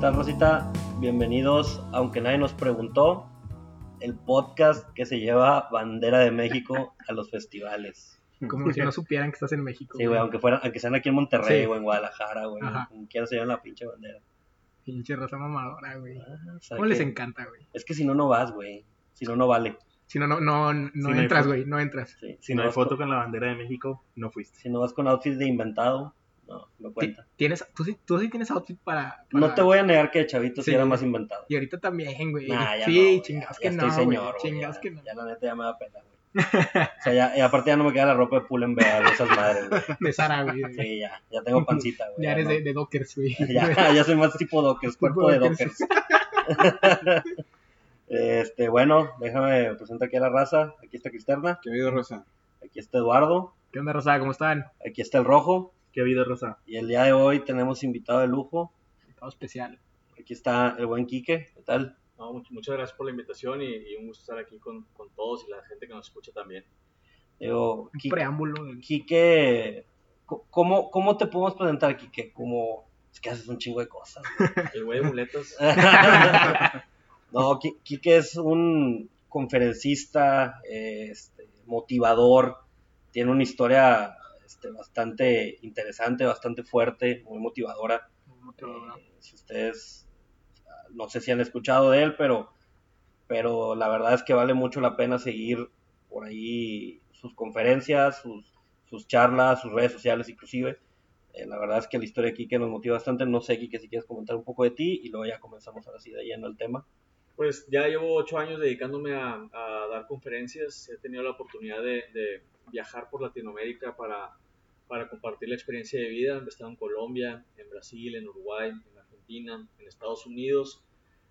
tal, Rosita? Bienvenidos, aunque nadie nos preguntó, el podcast que se lleva bandera de México a los festivales. Como si no supieran que estás en México. Sí, güey, aunque, fueran, aunque sean aquí en Monterrey Sí. o en Guadalajara, güey. Ajá. Como quieran se llevan la pinche bandera. Pinche raza mamadora, güey. Ah, ¿Cómo les encanta, güey? Es que si no, no vas, güey. Si no, no vale. Si no, no, no, no entras, güey, no entras. Sí, Si no hay foto con, con la bandera de México, no fuiste. si no vas con outfit de inventado, no, no cuenta. Tienes, tú, sí, tú sí tienes outfit para, No te voy a negar que de chavito sí, Sí. era más inventado. Y ahorita también, güey. Nah, ya sí, no, chingados ya, que ya no, estoy señor, güey, Chingados ya, que no. ya la neta ya me da pena, güey. O sea, ya, y aparte ya no me queda la ropa de pull and bear, esas madres, güey. De Sara, güey. Sí, ya, ya tengo pancita, güey. ya eres no. de, de Dockers, güey. Ya, ya soy más tipo Dockers, cuerpo de Dockers. este, bueno, déjame presentar aquí a la raza. Aquí está Cristerna, ¿Qué habido, Rosa? aquí está Eduardo, ¿Qué onda, Rosa? ¿Cómo están? aquí está el Rojo. ¿Qué ha habido, Rosa? Y el día de hoy tenemos invitado de lujo. Todo especial. Aquí está el buen Quique. ¿Qué tal? No, much- muchas gracias por la invitación y, y un gusto estar aquí con, con todos y la gente que nos escucha también. Digo, Un preámbulo. Quique, ¿cómo, ¿cómo te podemos presentar, Quique? Como, es que haces un chingo de cosas. El güey de muletas. no, Qui- Quique es un conferencista, eh, este, motivador, tiene una historia este, bastante interesante, bastante fuerte, muy motivadora. Eh, si ustedes, ah, no sé si han escuchado de él, pero, pero la verdad es que vale mucho la pena seguir por ahí sus conferencias, sus, sus charlas, sus redes sociales inclusive. Eh, la verdad es que la historia de Kike nos motiva bastante. No sé, Kike, si quieres comentar un poco de ti y luego ya comenzamos ahora sí de lleno el tema. Pues ya llevo ocho años dedicándome a, a dar conferencias. He tenido la oportunidad de, de viajar por Latinoamérica para, para compartir la experiencia de vida. He estado en Colombia, en Brasil, en Uruguay, en Argentina, en Estados Unidos,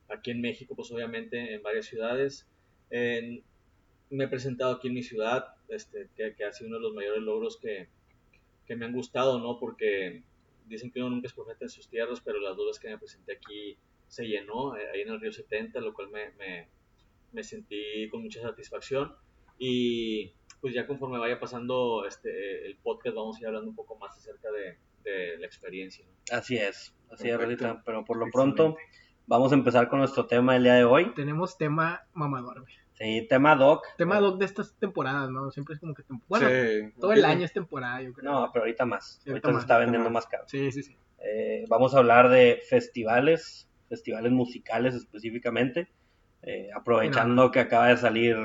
aquí en México, pues obviamente en varias ciudades. Me he presentado aquí en mi ciudad, este, que, que ha sido uno de los mayores logros que, que me han gustado, ¿no? Porque dicen que uno nunca es profeta en sus tierras, pero las veces que me presenté aquí se llenó, eh, ahí en el Río 70, lo cual me, me, me sentí con mucha satisfacción. Y pues ya conforme vaya pasando este, el podcast, vamos a ir hablando un poco más acerca de, de la experiencia. ¿no? Así es, así es, Perfecto. Rosita. Pero por lo pronto, vamos a empezar con nuestro tema del día de hoy. Tenemos tema mamador, güey. Sí, tema doc. Tema doc de estas temporadas, ¿no? Siempre es como que... Bueno, Sí. todo el año es temporada, yo creo. No, pero ahorita más. Sí, Ahorita ahorita se está vendiendo más. más caro. Sí, sí, sí. Eh, vamos a hablar de festivales, festivales musicales específicamente, eh, aprovechando que acaba de salir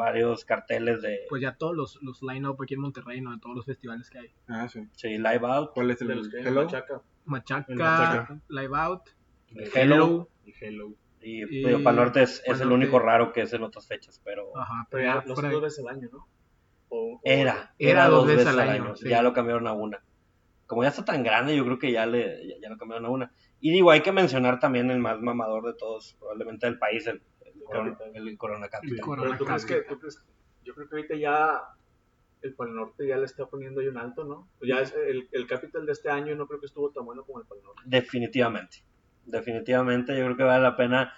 varios carteles de Pues ya todos los, los line-up aquí en Monterrey, ¿no? De todos los festivales que hay. Ah, sí. sí, Live Out, ¿Cuál es el De los que? Machaca. Machaca, El Machaca. Live Out, Hello, Y Hello. y, Y- digo, Pal Norte es, es el único raro que es en otras fechas, pero ajá, Pero pero ya ya lo fuera hacen de- dos veces al año, ¿no? O- o- era, Era dos veces al año, sí. ya lo cambiaron a una. Como ya está tan grande, yo creo que ya, le, ya, ya lo cambiaron a una. Y digo, hay que mencionar también el más mamador de todos, probablemente del país, el, el, Corona, el Corona Capital. El Corona. Pero tú crees que, tú crees- yo creo que ahorita ya el Pal Norte ya le está poniendo ahí un alto, ¿no? Ya es el, el Capital de este año no creo que estuvo tan bueno como el Pal Norte. Definitivamente. Definitivamente, yo creo que vale la pena.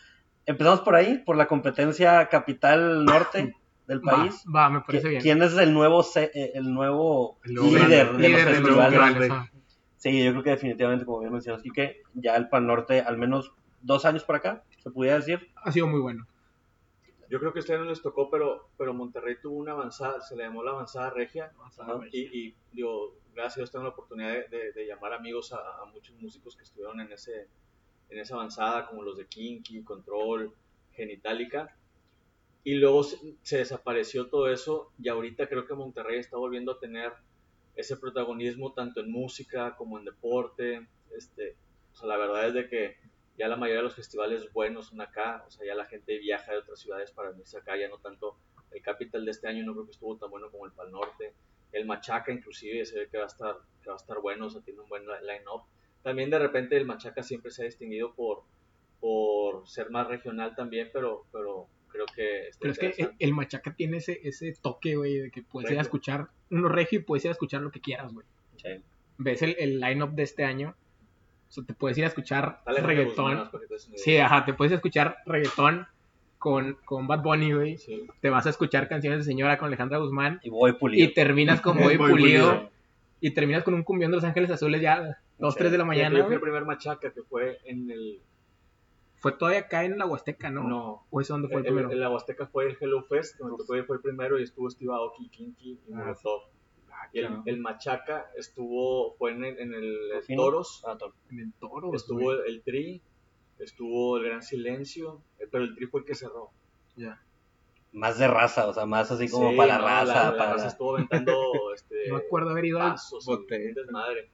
Empezamos por ahí, por la competencia capital norte del país. va, me parece ¿Qui- bien. ¿Quién es el nuevo, eh, el nuevo El nuevo líder grande. de Líder los de los festivales? grandes, grande. ajá. Sí, yo creo que definitivamente, como bien mencionas, que ya el Pan Norte, al menos dos años por acá, se pudiera decir. Ha sido muy bueno. Yo creo que a ustedes no les tocó, pero, pero Monterrey tuvo una avanzada, se le llamó la avanzada regia. Y, y digo, gracias a Dios tengo la oportunidad de, de- de llamar amigos a, a muchos músicos que estuvieron en, ese, en esa avanzada, como los de Kinky, Control, Genitalica. Y luego se, se desapareció todo eso y ahorita creo que Monterrey está volviendo a tener ese protagonismo tanto en música como en deporte. Este, o sea, la verdad es de que ya la mayoría de los festivales buenos son acá, o sea, ya la gente viaja de otras ciudades para venirse acá, ya no tanto el Capital de este año no creo que estuvo tan bueno como el Pal Norte, el Machaca inclusive se ve que va a estar, que va a estar bueno, o sea, tiene un buen li- line-up. También de repente el Machaca siempre se ha distinguido por, por ser más regional también, pero, pero creo que Pero es que el, Machaca tiene ese, ese toque, güey, de que puedes ir a escuchar uno regio y puedes ir a escuchar lo que quieras, güey. Sí. Ves el, el line-up de este año, o sea, te puedes ir a escuchar Dale, reggaetón. Sí, ajá, te puedes ir a escuchar reggaetón con, con Bad Bunny, güey. Sí. Te vas a escuchar canciones de señora con Alejandra Guzmán. Y voy pulido. Y terminas con Boy Pulido. Pulido. Y terminas con un cumbión de Los Ángeles Azules ya 2, Sí. 3 de la mañana, yo fui el primer machaca que fue en el Fue todavía acá en la Huasteca, ¿no? No. ¿O eso dónde fue el, El, primero? el- la Huasteca fue el Hello Fest, que me tocó fue el primero y estuvo Steve Aoki, Kinky y Ah, Molotov. Y el, claro. el Machaca estuvo, fue en, el- en el. Toros, Ah, Toro. En el toro. estuvo el, el Tri, estuvo el Gran Silencio, eh, pero el Tri fue el que cerró. Ya. Más de raza, o sea, más así como Sí, para la raza. La, la para... raza estuvo aventando este, No me acuerdo haber ido al... bote. un desmadre.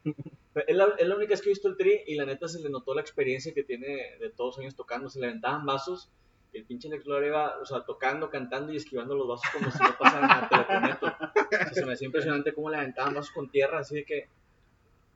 Es la, es la única vez que he visto el Tri y la neta se le notó la experiencia que tiene de todos los años tocando. Se le aventaban vasos el pinche Alex Lora iba, o sea, tocando, cantando y esquivando los vasos como si no pasara nada, te lo prometo. O sea, se me hacía impresionante cómo le aventaban vasos con tierra, así de que...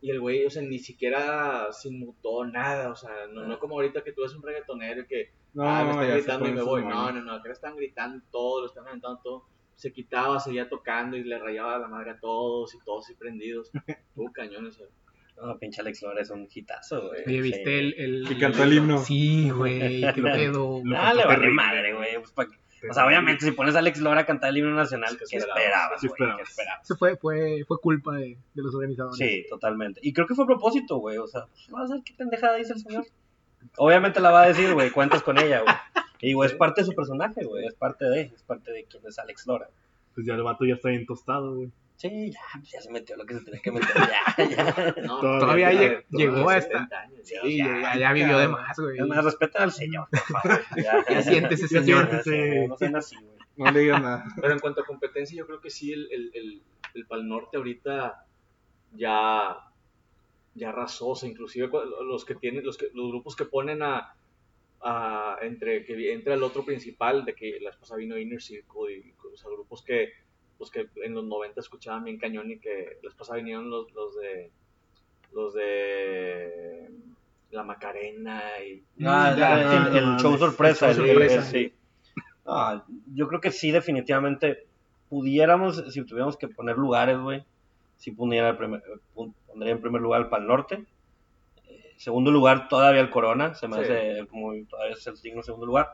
Y el güey, o sea, ni siquiera se inmutó nada, o sea, no, no como ahorita que tú ves un reggaetonero y que No, ah, me están gritando y me voy. No, no, no, acá le están gritando todo, lo están aventando todo. Se quitaba, seguía tocando y le rayaba la madre a todos y todos así prendidos. Tuvo cañones. eh. No, pinche Alex Lora es un hitazo, güey. Oye, ¿viste Sí. el, el... Que cantó el himno. Sí, güey, qué pedo. Ah, le vale madre, güey. pues, pa' O sea, obviamente, si pones a Alex Lora a cantar el himno nacional, ¿Qué ¿qué esperabas? esperabas, ¿Qué güey? ¿Qué esperabas? Eso fue, fue, fue culpa de, de los organizadores. Sí, totalmente. Y creo que fue a propósito, güey. O sea, pues, vas a ver qué pendejada dice el señor. Obviamente la va a decir, güey. Cuentas con ella, güey. Y, güey, es parte de su personaje, güey. Es parte de, es parte de quién es Alex Lora. Pues ya el vato ya está bien tostado, güey. Sí, ya, pues, ya se metió lo que se tenía que meter. Ya, ya. No, Todavía ya, llegó a esta- 70 años, ya. Sí, ya, ya, ya vivió de más, güey. Es más, respeten al señor. Ya, Ya siéntese, señor. Sí, No sean así, güey. No le digas nada. Pero en cuanto a competencia, yo creo que sí, el, el, el, el Pal Norte ahorita ya, ya sea, inclusive los que tienen, los, que, los grupos que ponen a, a- entre que entra el otro principal, de que la esposa vino Inner Circle, y, o sea, grupos que, los que en los 90 escuchaban bien cañón y que esposa vinieron los, los de los de la Macarena y Ah, Ya, el, el- el show sorpresa. el show el- sorpresa. el- sí. Ah, yo creo que sí, definitivamente pudiéramos, si tuviéramos que poner lugares, güey, sí pondría, el primer- pondría en primer lugar el Pal Norte. Eh, segundo lugar, todavía el Corona, se me Sí. hace muy, todavía es el digno segundo lugar.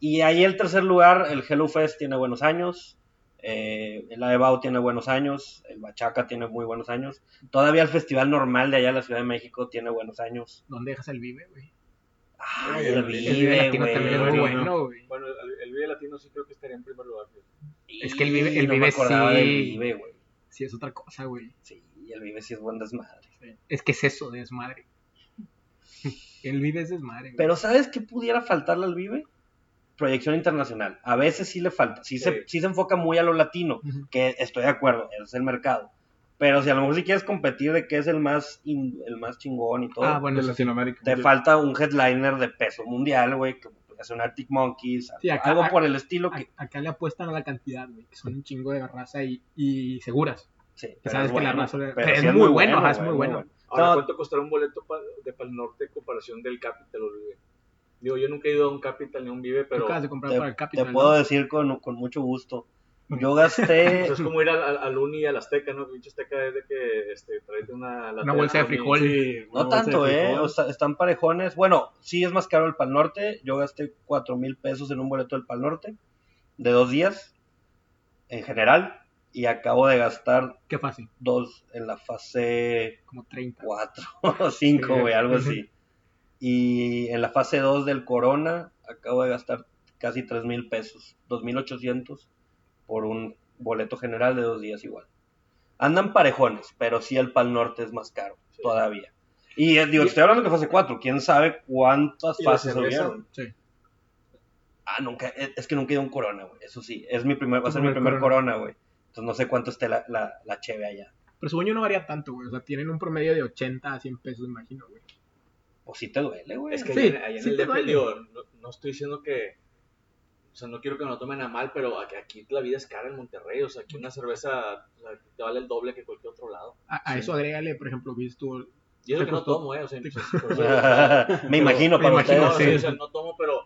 Y ahí el tercer lugar, el Hello Fest tiene buenos años. Eh, el Aebao tiene buenos años, el Bachaca tiene muy buenos años, todavía el festival normal de allá en la Ciudad de México tiene buenos años. ¿Dónde dejas el Vive, güey? Ay, El el Vive El Vive Vive, Latino güey. también es muy bueno. güey. bueno, el, el Vive Latino sí creo que estaría en primer lugar. fíjate. Es que el Vive- el no me Vive acordaba sí. del Vive, güey. Sí, es otra cosa, güey. Sí, el Vive sí es buen desmadre. Es que es eso de desmadre. El Vive es desmadre, güey. Pero ¿sabes qué pudiera faltarle al Vive? Proyección internacional. A veces sí le falta. Sí, Sí. Se, sí se enfoca muy a lo latino, Ujú. que estoy de acuerdo, es el mercado. Pero si a lo mejor si quieres competir de que es el más, in- el más chingón y todo, Ah, bueno, sí. Latinoamérica. te falta un headliner de peso mundial, güey, que es un Arctic Monkeys, Sí, acá- algo por el estilo que... Acá le apuestan a la cantidad, güey. Que son un chingo de raza y, y seguras. Sí, que pero sabes es que la bueno, raza le- pero pero sí es muy bueno, ajá, es muy bueno. Ahora, No. ¿cuánto costará un boleto pa- de Pal Norte en comparación del Capital o el Vive? Digo, yo nunca he ido a un Capital ni a un Vive, pero acabas de comprar Te, para el te Capital. puedo ¿no? decir con, con mucho gusto. Yo gasté... eso es como ir al, al, Uni y al Azteca, ¿no? Pinche Azteca es de que este, traete una... Una bolsa de frijol. Sí, No tanto, ¿eh? O sea, están parejones. Bueno, sí es más caro el Pal Norte. Yo gasté cuatro mil pesos en un boleto del Pal Norte de dos días en general. Y acabo de gastar Qué fácil. dos en la fase Como 30. 4 o 5, Sí. güey, algo así. Y en la fase 2 del Corona acabo de gastar casi tres mil pesos, dos mil ochocientos por un boleto general de dos días igual. Andan parejones, pero sí el Pal Norte es más caro Sí. todavía. Y eh, digo, estoy hablando que fase 4, quién sabe cuántas ¿Y la fases hubieron. Sí. Ah, nunca, es es que nunca he ido a un Corona, güey, eso sí, es mi primer, va a ser mi primer Corona, güey. Entonces no sé cuánto esté la, la, la cheve allá. Pero según yo no varía tanto, güey. O sea, tienen un promedio de 80 a 100 pesos, imagino, güey. Pues sí te duele, güey. Es que Sí, allá, allá en sí el te DF, duele. digo, no, no estoy diciendo que... O sea, no quiero que me lo tomen a mal, pero aquí, aquí la vida es cara en Monterrey. O sea, aquí una cerveza o sea, te vale el doble que cualquier otro lado. A, a eso agrégale, por ejemplo, viste tú. Y eso que no costó- tomo, ¿eh? O sea, pues, por eso- me imagino me para imagino, ustedes. no, sí. o sea, no tomo, pero,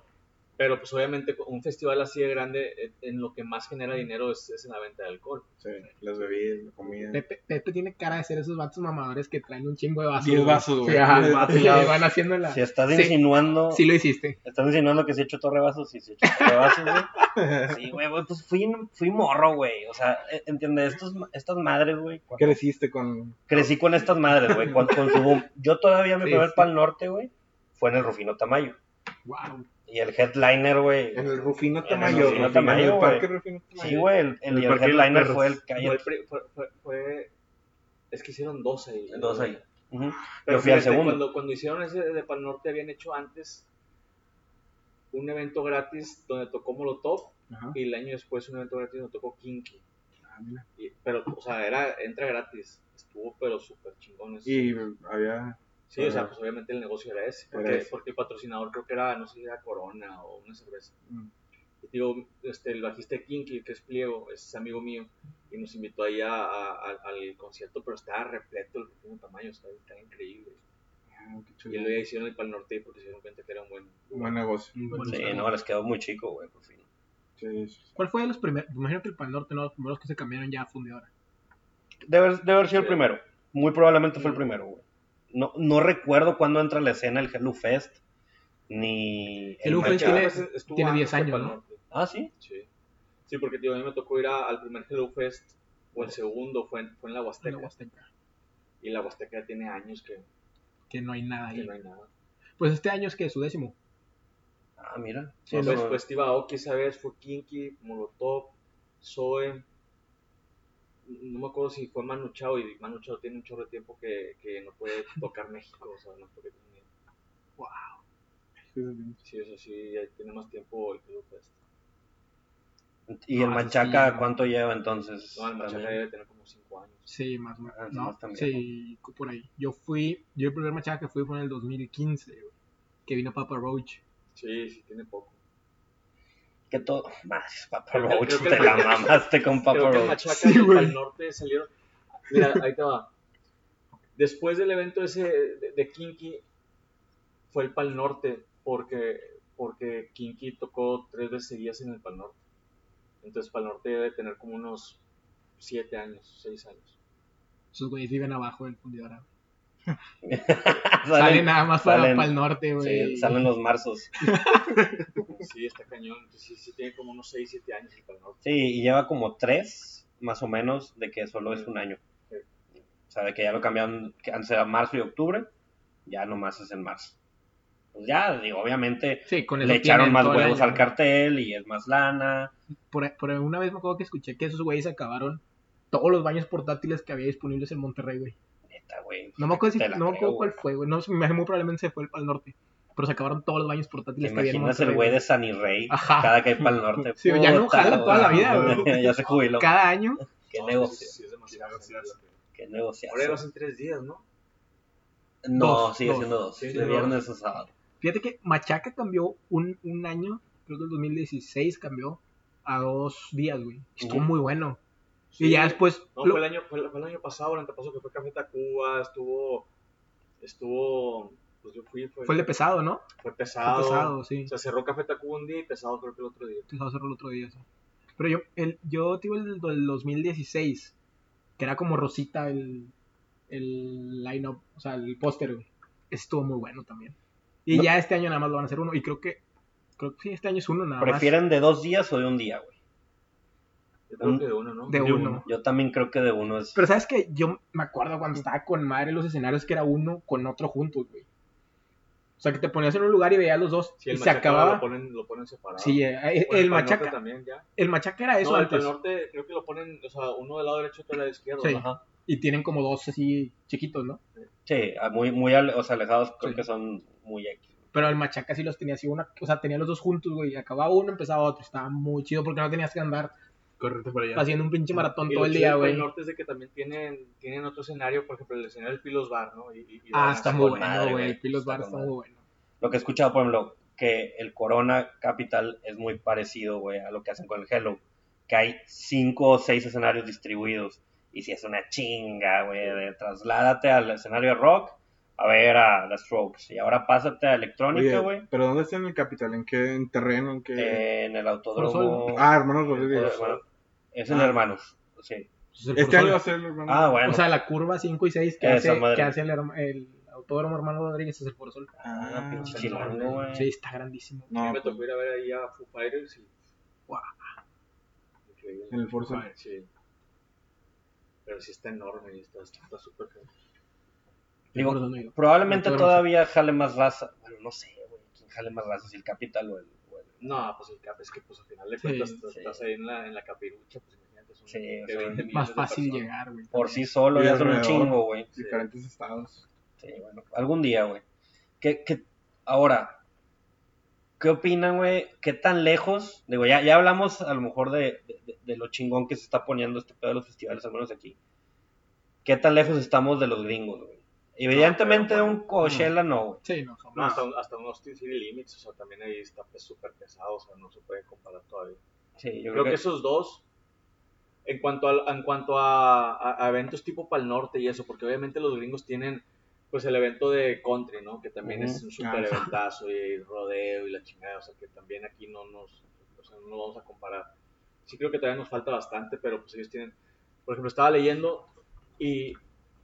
pero pues obviamente un festival así de grande, eh, en lo que más genera dinero es, es en la venta de alcohol. Sí, las bebidas, la comida. Pepe, Pepe tiene cara de ser esos vatos mamadores que traen un chingo de vasos. Diez vasos, güey. Sí, vasos. van haciendo la. Si estás Sí. insinuando, Sí lo hiciste. estás insinuando que se echó torrebazos, sí se echó torrebazos, güey. Sí, güey, pues fui, fui morro, güey. O sea, eh, entiende, estos, estas madres, güey. cuando- Creciste con. Crecí con estas madres, güey, con, con su boom. Yo todavía mi Sí, primer sí. pal norte, güey, fue en el Rufino Tamayo. Wow. Y el headliner, güey. En el Rufino En el Tamayo. Rufino Rufino, Tamayo, en el parque Rufino Tamayo. Sí, güey. El, el, El el headliner fue el calle. el pri- fue, fue, fue- es que hicieron dos ahí. Dos ahí. Pero Yo fui al fíjate, segundo. Cuando, cuando hicieron ese de Pal Norte habían hecho antes un evento gratis donde tocó Molotov Ajá. y el año después un evento gratis donde tocó Kinky. Ah, mira. Y- pero, o sea, era, entra gratis. Estuvo, pero súper chingón. Y había. Sí, o sea, pues obviamente el negocio era ese. Era Porque, ese. porque el patrocinador creo que era, no sé si era Corona o una cerveza. Mm. Y digo, este, el bajista de Kinky, que es Pliego, es amigo mío, y nos invitó ahí a- a- a- al concierto, pero estaba repleto el mismo tamaño, estaba, estaba increíble. Ah, Y chulo. luego hicieron el Pal Norte porque se dieron cuenta que era un buen. Un buen negocio. Sí, no, les quedó muy chico, güey, por fin. Sí, sí. ¿Cuál fue de los primeros? Me imagino que el Pal Norte, ¿no? Los primeros que se cambiaron ya a fundidora. Debe, debe haber sido el primero. Muy probablemente fue el primero, güey. No, no recuerdo cuándo entra a la escena el Hello Fest, ni el Hello Fest Macha- tiene- Estuvo tiene antes 10 que años, ¿no? Ah, sí. Sí. Sí, porque tío, a mí me tocó ir a- al primer Hello Fest, o el segundo fue en, fue en la En Huasteca. la Huasteca. Y la Huasteca ya tiene años que, Que no hay nada que ahí. no hay nada. Pues este año es que su décimo. Ah, mira. Sí, No, no, Pues, Steve Aoki esa vez, fue Kinky, Molotov, Zoe. No me acuerdo si fue Manu Chao, y Manu Chao tiene un chorro de tiempo que, que no puede tocar México, o sea, no puede venir. Sí, sí, eso sí, ya tiene más tiempo el Hello Fest. ¿Y el Machaca sí. cuánto lleva entonces? No, el Machaca También. debe tener como 5 años. Sí, más o menos. Ah, no, más también. sí, por ahí. Yo fui, yo el primer machaca que fui fue en el 2015, güey, que vino Papa Roach. Sí, sí, tiene poco. Que todo. Más, Papa Creo que- Roach, creo que te la mamaste con Papa Creo que Roach. Machaca Sí, y el Norte salieron. Mira, ahí te va. Después del evento ese de, de Kinky, fue el Pal Norte, porque, porque Kinky tocó tres veces seguidas en el Pal Norte. Entonces, Pal Norte debe tener como unos siete años, seis años. Esos güeyes viven abajo del fundidora. Salen- Salen nada más para, el norte, güey. sí, salen los marzos. Sí, está cañón. Entonces, sí, sí tiene como unos seis, siete años el Pal Norte. Sí, y lleva como tres, más o menos, de que solo es un año. Sí. O sea, de que ya lo cambiaron, que antes era marzo y octubre, ya nomás es en marzo. Pues ya, digo, obviamente Sí, con le echaron más huevos al cartel y es más lana. Por, por una vez me acuerdo que escuché que esos güeyes acabaron todos los baños portátiles que había disponibles en Monterrey, güey. Güey. No me acuerdo, si, Te no me creo, acuerdo cuál fue, güey. No, me muy probablemente se fue el Pal Norte. Pero se acabaron todos los baños ¿Te portátiles en imaginas el güey de Sunny Rey Ajá. cada que hay para el norte? Sí, ya no jala toda la vida, güey. ya se jubiló. Cada año. Qué No, negocio. Sí, es demasiado. Qué negocio. Ahora hacen tres días, ¿no? No, Dos, sigue dos. siendo dos. Sí, de dos. viernes a sábado. Fíjate que Machaca cambió un, un año, creo que el 2016 cambió a dos días, güey. Estuvo muy bueno. Sí. Y ya después. No, lo- fue, el año, fue, el- fue el año pasado, el antepasado que fue Café Tacuba, estuvo, estuvo, pues yo fui, fue, fue el de pesado, ¿no? fue Fue pesado, pesado, sí. o sea, cerró Café Tacuba un día y pesado creo que el otro día. A hacerlo el otro día, sí. Pero yo, el, yo tuve el del 2016, que era como Rosita el, el line-up, o sea, el póster, güey. Estuvo muy bueno también. Y No. ya este año nada más lo van a hacer uno. Y creo que, creo que sí, este año es uno nada más. ¿Prefieren de dos días o de un día, güey? Yo creo que de uno, ¿no? De de uno. uno. Yo también creo que de uno es. Pero sabes que yo me acuerdo cuando estaba con madre en los escenarios que era uno con otro juntos, güey. O sea, que te ponías en un lugar y veías los dos Sí, y el se Machaca acababa. Lo ponen, lo ponen separado. Sí, eh, eh, el Norte machaca, también ya. el machaca era eso no, el antes. Pal Norte creo que lo ponen, o sea, uno del lado derecho y otro del lado izquierdo. Sí. Ajá. Y tienen como dos así chiquitos, ¿no? Sí, muy, muy ale- o sea, alejados, creo Sí. que son muy X. Pero el machaca sí los tenía así una, o sea, tenía los dos juntos, güey. Acababa uno, empezaba otro. Estaba muy chido porque no tenías que andar Correte para allá. haciendo un pinche maratón Y todo lo el día, güey. Norte es de que también tienen, tienen otro escenario, por ejemplo, el escenario del Pilos Bar, ¿no? Y, y- y Ah, está muy bueno, güey. El Pilos Está Bar está muy bueno. Lo que he escuchado, por ejemplo, que el Corona Capital es muy parecido, güey, a lo que hacen con el Hello. Que hay cinco o seis escenarios distribuidos. Y si es una chinga, güey, de trasládate al escenario de rock a ver a The Strokes. Y ahora pásate a electrónica, güey, ¿Pero dónde está en el capital? ¿En qué en terreno? ¿En qué? en el autódromo. ah, hermanos Rodríguez. Hermano- Es en Ah. Hermanos, sí. Este año va a ser el hermano. Ah, bueno. O sea, la curva 5 y 6 que hace, que hace el, el autódromo hermano Rodríguez es el Forzol. Ah, pinche Ah, chilango, güey. Sí, está grandísimo. A mí no, me pues, tocó ir a ver ahí a Foo Fighters y... Guau. Increíble. en el Forza. Sí. Pero sí está enorme y está está súper feo. Digo, no probablemente todavía jale más raza. Bueno, no sé, güey. ¿Quién jale más raza, si el Capital o el... o el- No, pues el cap es que pues al final de cuentas sí. estás ahí en la, en la capirucha, pues imagínate, son Sí, de o sea, 20 millones Más de fácil llegar, güey. Por sí solo ya son un chingo, güey. Sí. Diferentes estados. Sí, bueno, algún día, güey. ¿Qué, qué, ahora, ¿qué opinan, güey? ¿Qué tan lejos? Digo, ya, ya hablamos a lo mejor de, de, de lo chingón que se está poniendo este pedo de los festivales, al menos aquí. ¿Qué tan lejos estamos de los gringos, güey? Evidentemente de pero- un Coachella no, güey. Sí, no, son No, hasta, un- hasta un Austin City Limits, o sea, también ahí está pues súper pesado, o sea, no se puede comparar todavía. Sí, yo Creo que esos dos, en cuanto a, en cuanto a, a- a eventos tipo Pal Norte y eso, porque obviamente los gringos tienen pues el evento de country, ¿no? Que también Ujú. es un súper eventazo y rodeo y la chingada, o sea, que también aquí no nos, o sea, no vamos a comparar. Sí creo que todavía nos falta bastante, pero pues ellos tienen, por ejemplo, estaba leyendo y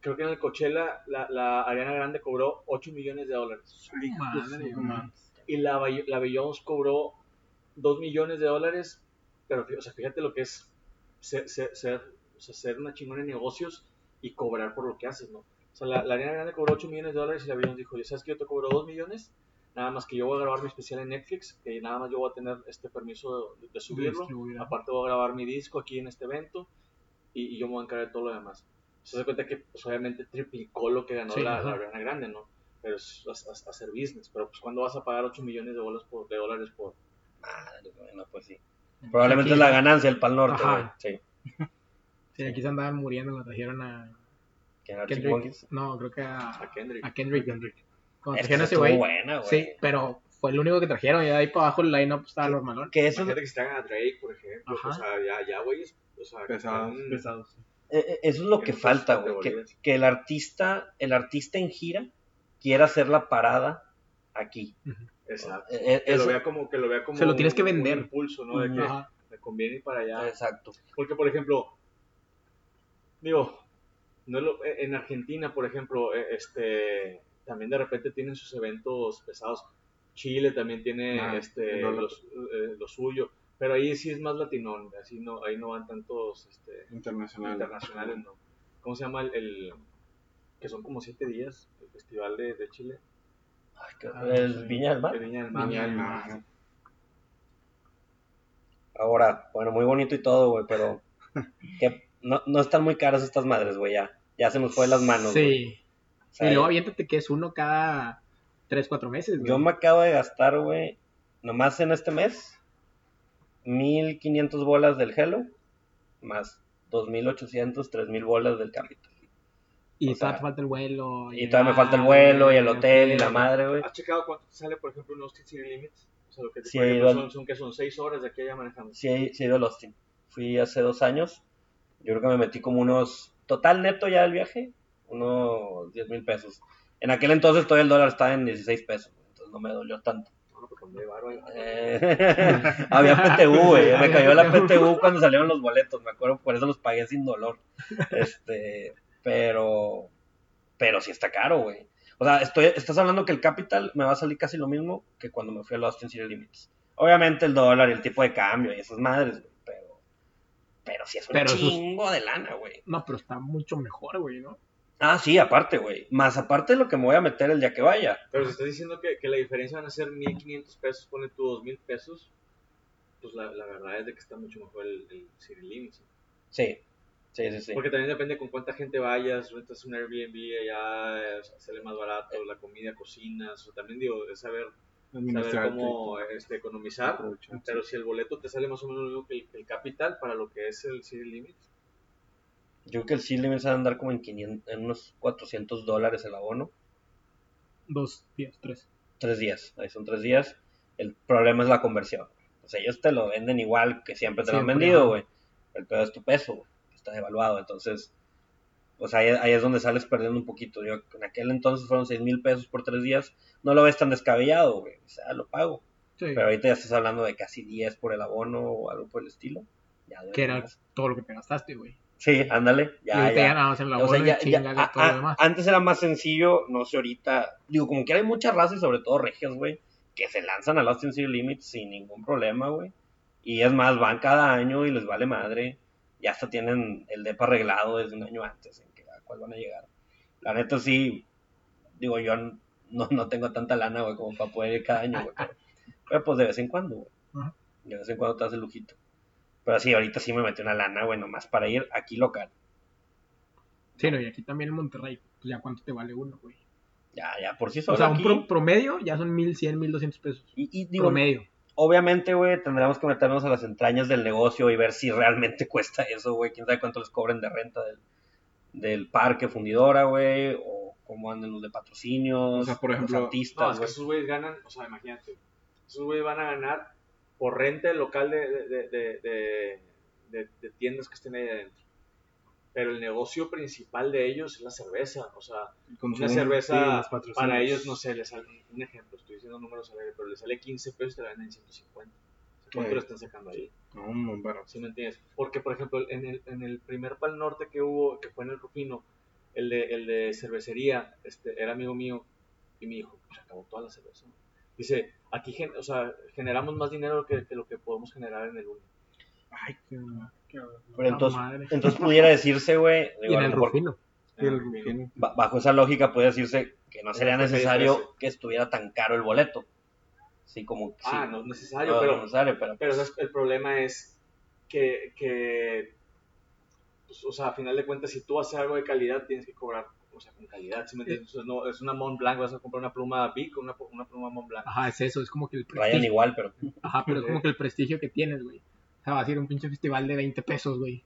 creo que en el Coachella la, la Ariana Grande cobró 8 millones de dólares Madre, güey. mames. y la, la Beyoncé cobró 2 millones de dólares, pero o sea, fíjate lo que es ser, ser, ser, o sea, ser una chingona en negocios y cobrar por lo que haces, ¿no? O sea, la, la Ariana Grande cobró 8 millones de dólares y la Beyoncé dijo, ¿ya sabes que yo te cobro 2 millones? Nada más que yo voy a grabar mi especial en Netflix, que nada más yo voy a tener este permiso de, de subirlo. Aparte voy a grabar mi disco aquí en este evento y, y yo me voy a encargar de todo lo demás. Se da cuenta que pues, obviamente triplicó lo que ganó Sí, la, Ariana Grande, ¿no? Pero es a- a- hacer business. Pero pues cuando vas a pagar 8 millones de dólares por, de dólares por... Madre, bueno, pues sí. Probablemente Aquí- es la ganancia el Pal Norte, güey. Ajá. Sí. Sí, aquí se andaban muriendo cuando trajeron a Kendrick. No, creo que a, A Kendrick. a Kendrick. Cuando Esta trajeron a ese güey. buena, güey. Sí, pero fue el único que trajeron y de ahí para abajo el line-up estaba normalón. Que eso, Imagínate que se a Drake, por ejemplo. Ajá. O sea, ya, ya, güey. O sea, que Pesados, están- pesados. eh, eso es lo que falta, güey. Que, el artista, el artista en gira quiera hacer la parada aquí. Exacto. Eh, eh, Que lo vea como, que lo vea como Se lo tienes que un- vender. Un impulso, ¿no? De que Ajá. me conviene ir para allá. Exacto. Porque, por ejemplo, digo, no es lo- en Argentina, por ejemplo, este, también de repente tienen sus eventos pesados. Chile también tiene Ah, este, no, no. los- eh, lo suyo. Pero ahí sí es más latinón, así no, ahí no van tantos este, Internacional. internacionales, ¿no? ¿Cómo se llama el, el- que son como siete días, el festival de, de Chile? Ay, qué- Ah, el. Viña del Mar. De Viña del Mar. Viña del Mar. Ajá. Ahora, bueno, muy bonito y todo, güey, pero que no, no están muy caras estas madres, güey, ya. Ya se nos fue de las manos. Sí. O sea, y luego aviéntate que es uno cada 3, 4 meses. güey. yo me acabo de gastar, güey, nomás en este mes, 1500 bolas del Hello, más 2800, 3000 bolas del Capital. y o todavía sea, te falta el vuelo. Y todavía me falta el vuelo y el hotel y la madre güey. ¿Has checado cuánto te sale, por ejemplo, en Austin City Limits? O sea, lo que te Sí, ejemplo, al- son, son que son seis horas de aquí allá manejando. Sí, sí he ido al Austin. Fui hace dos años. Yo creo que me metí como unos, total neto ya del viaje, unos 10 mil pesos. En aquel entonces todavía el dólar estaba en 16 pesos, entonces no me dolió tanto. Eh, había PTU, güey. Me cayó la PTU cuando salieron los boletos, me acuerdo, por eso los pagué sin dolor. Este, pero, pero sí está caro, güey. O sea, estoy, estás hablando que el Capital me va a salir casi lo mismo que cuando me fui al Austin City Limits. Obviamente el dólar y el tipo de cambio y esas madres, güey, pero, pero sí es un Pero sus- chingo de lana, güey. No, pero está mucho mejor, güey, ¿no? Ah, sí, aparte, güey. Más aparte de lo que me voy a meter el día que vaya. Pero si estás diciendo que, que la diferencia van a ser 1500 pesos, pone tú 2000 pesos, pues la, la verdad es de que está mucho mejor el, el City Limits. ¿no? Sí, sí, sí, sí. Porque también depende con cuánta gente vayas, rentas un Airbnb allá, sale más barato, la comida, cocinas, o también digo, es saber, saber cómo este, economizar. Pero si el boleto te sale más o menos lo mismo que el, que el capital para lo que es el City Limits, Yo creo que el Limits va a andar como en, 500, en unos 400 dólares el abono. Dos días, tres. Tres días, ahí son tres días. El problema es la conversión. O sea, ellos te lo venden igual que siempre te lo han vendido, güey. El peor es tu peso, güey, está devaluado. Entonces, pues ahí, ahí es donde sales perdiendo un poquito. Yo, en aquel entonces fueron 6 mil pesos por tres días. No lo ves tan descabellado, güey. O sea, lo pago. Sí. Pero ahorita ya estás hablando de casi 10 por el abono o algo por el estilo. Ya, que era todo lo que te gastaste, güey. Sí, ándale. Ya, ya. ya la O sea, ya- y ya- chingas a- todo lo a- demás. antes era más sencillo, no sé ahorita. Digo, como que hay mucha raza y sobre todo regias, güey, que se lanzan al Austin City Limits sin ningún problema, güey. Y es más, van cada año y les vale madre. Ya hasta tienen el depa arreglado desde un año antes en que a cuál van a llegar. La neta sí, digo, yo no, no tengo tanta lana, güey, como para poder ir cada año, güey. Pero, pero, pues de vez en cuando, güey. De vez en cuando te hace el lujito. Pero sí, ahorita sí me metí una lana, güey, nomás para ir aquí local. Sí, no, y aquí también en Monterrey, pues ya cuánto te vale uno, güey. Ya, ya, por sí solo O sea, un pro- promedio ya son 1100, 1200 pesos. Y, y digo, promedio. obviamente, güey, tendremos que meternos a las entrañas del negocio y ver si realmente cuesta eso, güey. Quién sabe cuánto les cobren de renta del, del parque fundidora, güey, o cómo andan los de patrocinios, O sea, por los ejemplo, No, artistas, es que esos güeyes ganan, o sea, imagínate, esos güeyes van a ganar por renta el local de, de, de, tiendas que estén ahí adentro. Pero el negocio principal de ellos es la cerveza, o sea, una cerveza para ellos, no sé, les sale, un ejemplo, estoy diciendo números al aire, pero les sale 15 pesos y te la venden en 150. O sea, ¿Cuánto le están sacando ahí? No, barato. ¿Sí me entiendes? Porque, por ejemplo, en el, en el primer Pal Norte que hubo, que fue en el Rufino, el de, el de cervecería, este, era amigo mío, y me dijo, se acabó toda la cerveza. Dice, aquí gen- o sea, generamos más dinero que, que lo que podemos generar en el uno. Ay, qué... qué... Pero entonces, madre. entonces pudiera decirse, güey, Y en el Rufino. El ba- bajo esa lógica puede decirse que no sería necesario que estuviera tan caro el boleto. Sí, como sí, Ah, no es necesario, no, pero, no es necesario, pero pero ¿sabes? el problema es que, que pues, o sea, a final de cuentas, si tú haces algo de calidad, tienes que cobrar, o sea, con calidad, ¿sí me entiendes? O sea, no, es una Mont Blanc, vas a comprar una pluma Bic o una, una pluma Mont Blanc. Ajá, es eso, es como que el prestigio. igual, pero Ajá, pero es como que el prestigio que tienes, güey. O sea, vas a ir a un pinche festival de 20 pesos, güey.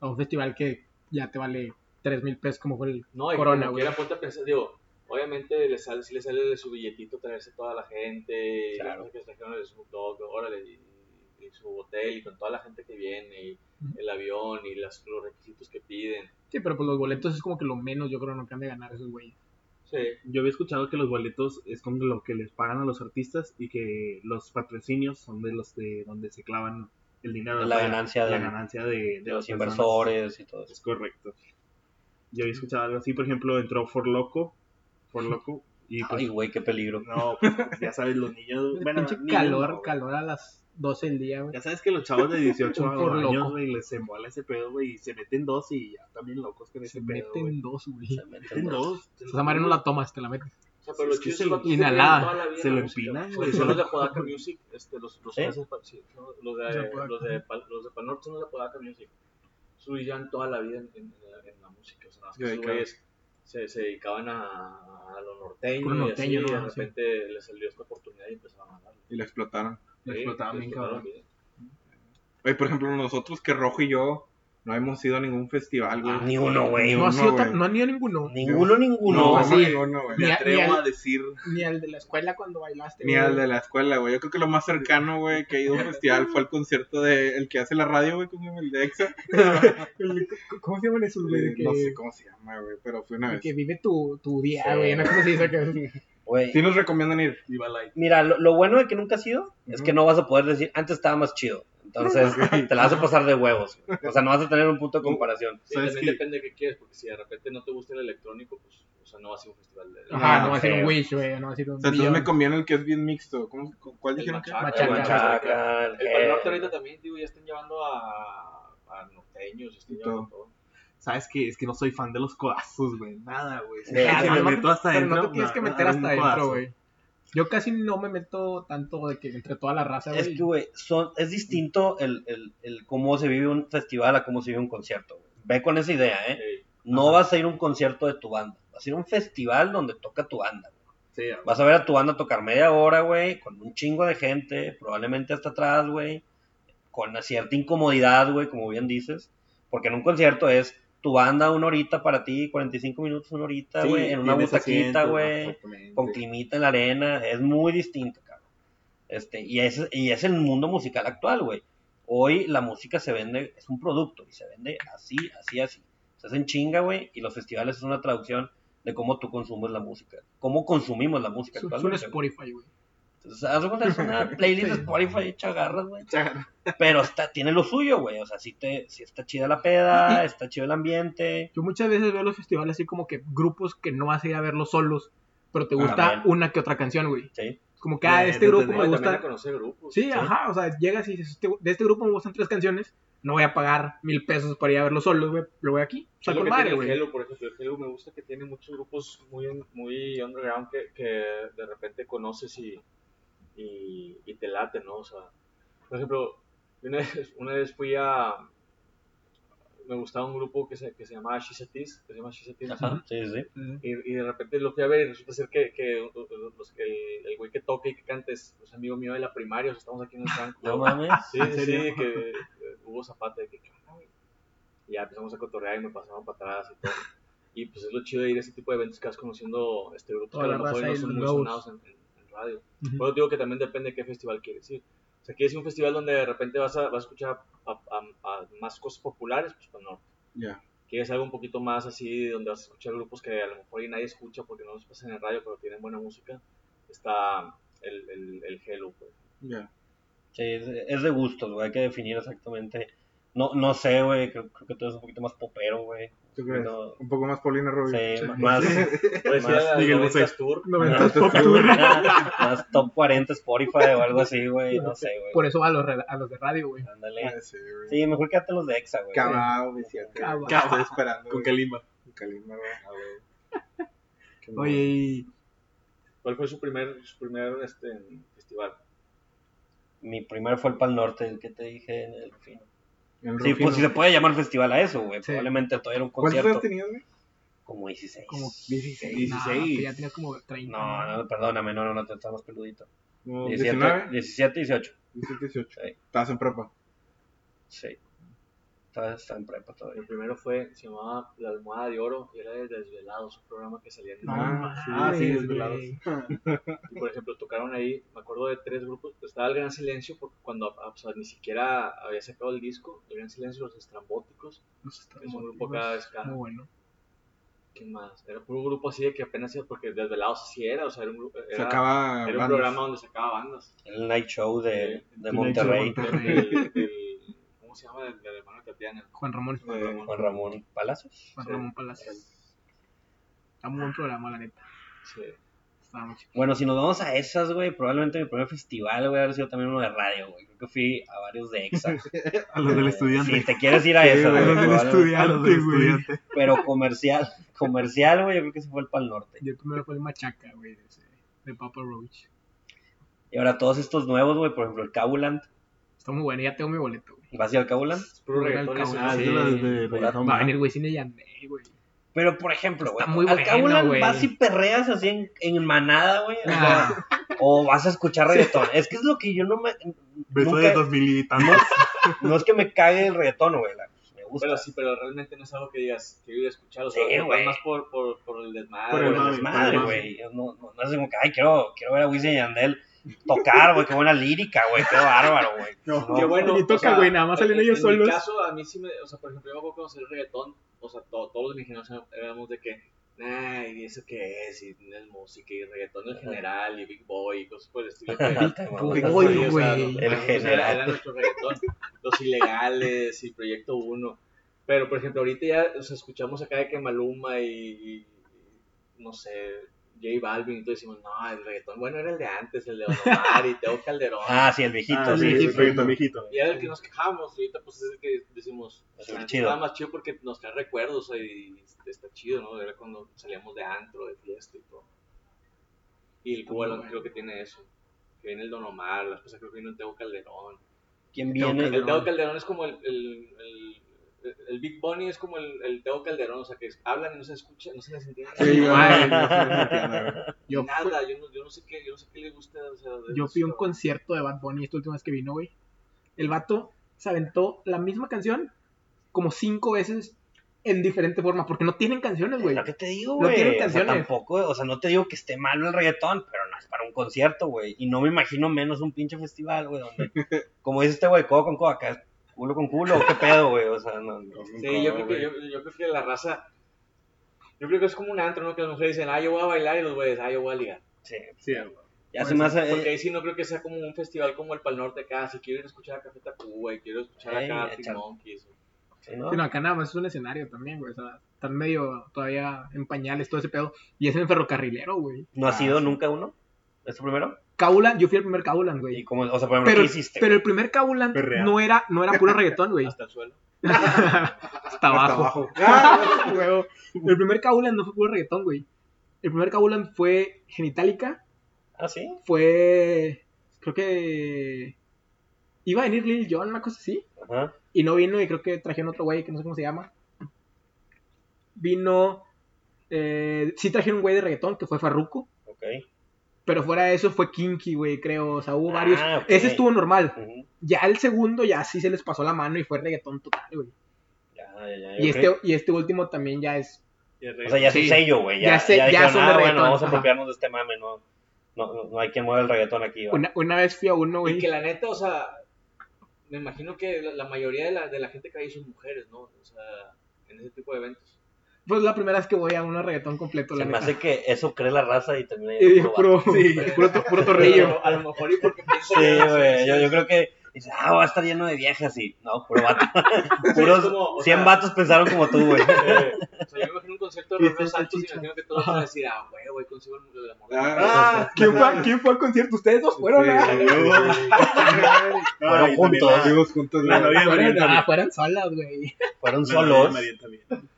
A un festival que ya te vale 3 mil pesos como fue el No, y Corona, güey. quiera, ponte a pensar, digo, obviamente le sale, si le sale de su billetito traerse toda la gente, Claro. que trajeron el Snoop Dogg, órale, y, y su hotel, y con toda la gente que viene, y el avión, y las, los requisitos que piden. Sí, pero pues los boletos es como que lo menos yo creo no que han de ganar esos güeyes. Sí, Yo había escuchado que los boletos es como lo que les pagan a los artistas y que los patrocinios son de los de donde se clavan el dinero. De la para- ganancia la de- ganancia de, de los personas. inversores y todo eso. Es correcto. Yo había escuchado algo así, por ejemplo, entró For Loco, For Loco, y pues, Ay, güey, qué peligro. no, pues, ya sabes, los niños, bueno, niños calor, calor a las 12 del día, güey. Ya sabes que los chavos de 18 Un For años, güey, les embola ese pedo, güey, y se meten dos y ya bien locos con ese Se pedo, meten dos, güey. Se meten Meten dos. dos. Esa madre no la tomas, te la metes. o sea, pero lo Es que chido se lo- los inhalada. llevan toda la vida Se la lo empinan, Son- güey, Son los lo- de Podaca Music, este, los, los, pa- sí, los Los de los de, los de Pal Norte son los de Podaca Music. Llevan toda la vida en, en- en la música, o sea, más que güeyes se, se dedicaban a, a lo norteño, Puro y norteño, así, y de ¿no? Sí. repente les salió esta oportunidad y empezaron a ganar. Y lo explotaron. Lo explotaban bien, cabrón. Oye, por ejemplo, nosotros que Rojo y yo no hemos ido a ningún festival, güey. Ni uno, güey. Ni No, ha sido tan- no han ido ninguno. Ninguno, ninguno. No, así. no, ninguno, güey. Ni Me a- atrevo ni al- a decir Ni al de la escuela cuando bailaste. Ni güey. al de la escuela, güey. Yo creo que lo más cercano, güey, que he ido a un festival fue el concierto de el que hace la radio, güey, ¿cómo se llama? El de EXA. El- ¿Cómo se llaman esos, güey? De Eh, que, No sé cómo se llama, güey, pero fue una de vez. que vive tu, tu día, Sí. güey. Una cosa así, o sea, que- Güey, Sí nos recomiendan ir. Viva Light. Mira, lo, lo bueno de que nunca has ido es que no vas a poder decir, antes estaba más chido. Entonces, te la vas a pasar de huevos. güey. O sea, no vas a tener un punto de comparación. Sí, ¿Sabes también qué? depende de qué quieres, porque si de repente no te gusta el electrónico, pues, o sea, no va a ser un festival de... Ajá, No, no va a ser un. Wish, güey. No va a ser un O sea, entonces me conviene el que es bien mixto. ¿Cómo, ¿Cuál dijeron que? Machaca, El Machaca. Machaca, el El Norte ahorita también, digo, ya están llevando a, a norteños, están Y llevando todo. ¿Sabes qué? Es que no soy fan de los codazos, güey. Nada, güey. Si sí, me meto hasta pero adentro. no te tienes que meter hasta adentro, güey. Yo casi no me meto tanto de que entre toda la raza, Es güey. que, güey, son, es distinto el, el, el cómo se vive un festival a cómo se vive un concierto. güey. Ve con esa idea, ¿eh? Sí. No Ajá. vas a ir a un concierto de tu banda. Vas a ir a un festival donde toca tu banda. güey. Sí, Vas a ver a tu banda tocar media hora, güey, con un chingo de gente, probablemente hasta atrás, güey, con una cierta incomodidad, güey, como bien dices. Porque en un concierto es tu banda una horita para ti, 45 minutos, una horita, sí, güey, en una butaquita, güey con climita en la arena, es muy distinto, cabrón. Este, y es, y es el mundo musical actual, güey. Hoy la música se vende, es un producto, y se vende así, así, así. Se hacen chinga, güey, y los festivales es una traducción de cómo tú consumes la música, cómo consumimos la música Es un-. Spotify, güey. Entonces, haz cuenta, es una playlist de Sí. Spotify hecha garras, güey. Pero está, tiene lo suyo, güey. O sea, sí, te, sí está chida la peda, está chido el ambiente. Yo muchas veces veo los festivales así como que grupos que no vas a ir a verlos solos, pero te Ah, gusta también. una que otra canción, güey. Sí. Es como que, ah, Ya, este grupo me gusta. conocer grupos. Sí, ajá, o sea, llegas y dices, este- de este grupo me gustan tres canciones, no voy a pagar mil pesos para ir a verlo solo, güey. Lo voy aquí. O sea, que madre, güey. Hello, por ejemplo. El Hello me gusta que tiene muchos grupos muy, muy underground que, que de repente conoces y, y, y te late, ¿no? O sea, por ejemplo, una vez, una vez fui a... Me gustaba un grupo que se, que se llamaba Shizatis, que se llama Shizatis, Ajá, sí, sí. y, y de repente lo fui a ver y resulta ser que, que los- que el, el güey que toca y que canta es, es amigo mío de la primaria, o sea, estamos aquí en el Franco. No mames. Sí, sí, sí, que eh, hubo Zapata de que. Y ya empezamos a cotorrear y me pasaban para atrás y todo. Y pues es lo chido de ir a ese tipo de eventos que vas conociendo este grupos Toda que a lo mejor no son muy sonados en, en- radio. Ujú. Pero digo que también depende de qué festival quieres ir. O sea, quieres ir a un festival donde de repente vas a, vas a escuchar a, a- a más cosas populares, pues, pues no. Ya. Quieres algo un poquito más así, donde vas a escuchar grupos que a lo mejor ahí nadie escucha porque no los pasan en el radio, pero tienen buena música. Está el, el, el Hello, pues. Ya. Sí, es, es de gustos, güey. Hay que definir exactamente. No, no sé, güey. Creo, creo que tú eres un poquito más popero, güey. ¿Tú crees? No, Un poco más Paulina Rubio. sí, más, a Miguel 90s Bosé. Tour. 90 Pop Tour. más top 40 Spotify o algo así, güey. No sé, güey. Por eso va a los, a los de radio, güey. Ándale. Ah, sí, güey. Sí, mejor quédate los de Exa, güey. Cabao, me decía. Cabao. Estoy esperando. Con güey. Kalimba. Con Kalimba, güey. Ah, güey. Oye, y ¿Cuál fue su primer, su primer este, festival? Mi primer fue el Pal Norte, el que te dije en el Rufino. Sí, Rufino. pues si se puede llamar festival a eso, güey. Sí. Probablemente todavía era un ¿Cuántos concierto. años tenías, güey? Como 16. como 16. No, 16. que ya tenías como 30. No, no, perdóname, no, no, no, te estás más peludito. No, 17, 19, 17, 18. 17, 18. Sí. Estabas en prepa. Sí. Está, está en prepa todavía. El primero fue, se llamaba La Almohada de Oro y era de Desvelados, un programa que salía en Ah, mames, sí, güey. Y por ejemplo, tocaron ahí, me acuerdo de tres grupos. Estaba el Gran Silencio, porque cuando ah, o sea, ni siquiera había sacado el disco. El Gran Silencio, Los Estrambóticos, Los que es un grupo acá de ska. Muy bueno. ¿Qué más? Era puro grupo así de que apenas iba, porque Desvelados sí era, o sea, era un, grupo, era, Sacaba era un programa donde sacaba bandas. El Night Show de, Sí. de El Monterrey. De Monterrey. El, el- ¿Cómo se llama? El, el hermano de Tatiana. Juan Ramón. Eh, Juan Ramón Palacios. Juan sí. Ramón Palacios. Está muy buen programa, la neta. Sí. Estaba muy chido. Bueno, si nos vamos a esas, güey, probablemente mi primer festival, güey, haber sido también uno de radio, güey. Creo que fui a varios de EXA. A los del Eh, estudiante. Si te quieres ir a esas, güey. A los del estudiante, güey. estudiante. Pero comercial, comercial, güey, yo creo que se fue el Pal Norte. Yo primero fue el Machaca, güey, de, ese- de Papa Roach. Y ahora todos estos nuevos, güey, por ejemplo, el Cabuland. Está muy bueno, ya tengo mi boleto, güey. ¿Vas a ir al Cabuland? Es puro reggaetón. Ah, ¿no? Sí. de Va a venir Wisin y Yandel, güey. Pero, por ejemplo, güey, Está muy al bueno, Cabuland güey. vas y perreas así en, en manada, güey. o Ah, O vas a escuchar reggaetón. Es que es lo que yo no me. Beso nunca- de dos mil tantos. No es que me cague el reggaetón, güey. la- Me gusta. Pero sí, pero realmente no es algo que digas, que ir a escuchar. O sea, Sí, güey. vas más por, por, por el desmadre. Por el güey. desmadre, güey. Yo No, no, no es como que, ay, quiero, quiero ver a Wisin y Yandel tocar, güey. Qué buena lírica, güey. Qué bárbaro, güey. No, Qué bueno. Ni toca, güey, nada más salen en- ellos en solos. mi caso, a mí sí me. O sea, por ejemplo, yo me acuerdo cuando salió el reggaetón. O sea, to- todos los de mi generación éramos de que. Ay, ¿y eso qué es? Y no es música y reggaetón en general y Big Boy y cosas por el estilo. que- Big Boy, güey. El general. Era, era nuestro reggaetón. Los ilegales y Proyecto 1. Pero, por ejemplo, ahorita ya o sea, escuchamos acá de que Maluma y, y- no sé, J Balvin y todo decimos, no, el reggaetón bueno era el de antes, el de Don Omar y Teo Calderón. Ah, sí, el viejito, Ah, sí. sí, sí, el reggaetón viejito. Y era el que nos quejamos, y ahorita pues es el que decimos, Es "Ah, el chido". estaba más chido porque nos trae recuerdos y está chido, ¿no? Era cuando salíamos de antro, de fiesta y todo. Y el Cuba creo que tiene eso. Que viene el Don Omar, las cosas creo que viene el Teo Calderón. ¿Quién Teo viene? El Teo Calderón es como el, el, el, el Big Bunny es como el, el Teo Calderón, o sea que hablan y no se escucha, no se les entiende Sí. Ay, no no güey. Yo fui, nada, yo no, yo no sé qué, yo no sé qué le gusta, o sea, yo fui a un concierto de Bad Bunny esta última vez que vino, güey. El vato se aventó la misma canción como cinco veces en diferente forma, porque no tienen canciones, güey. Lo que te digo, No güey. tienen o sea, canciones. tampoco, o sea, no te digo que esté malo el reggaetón, pero no es para un concierto, güey. Y no me imagino menos un pinche festival, güey, donde, como dice este güey, codo con codo, acá culo con culo, ¿o qué pedo, güey? O sea, no, no. Sí, yo creo, que, yo, yo creo que la raza. Yo creo que es como un antro, ¿no? Que las mujeres dicen, ah, yo voy a bailar y los güeyes, ah, yo voy a ligar. Sí, Sí, ya se me hace. Porque eh, ahí sí no creo que sea como un festival como el Pal Norte acá. Si quiero ir a escuchar a Café Tacuba y quiero escuchar Ey, acá a Arctic. Monkeys. sí, ¿no? Sí, no, acá nada más es un escenario también, güey. O sea, están medio todavía en pañales todo ese pedo. Y es en ferrocarrilero, güey. ¿No has Ah, ido sí. nunca uno? ¿Es tu primero? Cabulan, yo fui el primer Cabulan, Y güey. como, o sea, por ejemplo, Pero, ¿qué hiciste? pero el primer Perrear. no era, no era puro reggaetón, güey. Hasta el suelo. Hasta abajo. abajo. Ah, huevo. el primer Cabulan no fue puro reggaetón, güey. El primer Cabulan fue Genitalica, ¿Ah, sí? fue. Creo que. Iba a venir Lil Jon, una cosa así. Ajá. Y no vino, y creo que trajeron otro güey que no sé cómo se llama. Vino. Eh, sí trajeron un güey de reggaetón que fue Farruko. Ok. Pero fuera de eso fue Kinky, güey, creo. O sea, hubo Ah, varios. Ese estuvo normal. Ya el segundo, ya sí se les pasó la mano y fue reggaetón total, güey. Ya, ya, ya. Y este, y este último también ya es. Y O sea, ya es Sí. un sello, güey. Ya, Ya sé- ya, ya dijeron, son de ah, bueno, reggaetón, vamos a apropiarnos de este mame, no, no, no, no hay quien mueva el reggaetón aquí. Una, una vez fui a uno, Y güey. que la neta, o sea, me imagino que la, la mayoría de la, de la gente que hay son mujeres, ¿no? O sea, en ese tipo de eventos. Pues la primera vez que voy a un reggaetón completo, la Se me neta. hace que eso cree la raza y termina Y puro, puro, to- puro torrillo. A lo mejor y porque pienso Sí, güey. Yo, yo creo que dice, ah, va a estar lleno de viejas y no, puro vato. Puros como, o 100 sea- vatos pensaron como tú, güey. Eh, o sea, yo me imagino un concierto de Romeo Santos y imagino que todos van a decir, ah, güey, güey, consigo el, el amor. de mi vida". Ah, ¿Quién fue, ¿Quién fue al concierto? ¿Ustedes dos fueron? Sí, ah? Fueron Ay, juntos. también Fuimos juntos. La novia de ah, fueron solas, güey. Fueron La solos.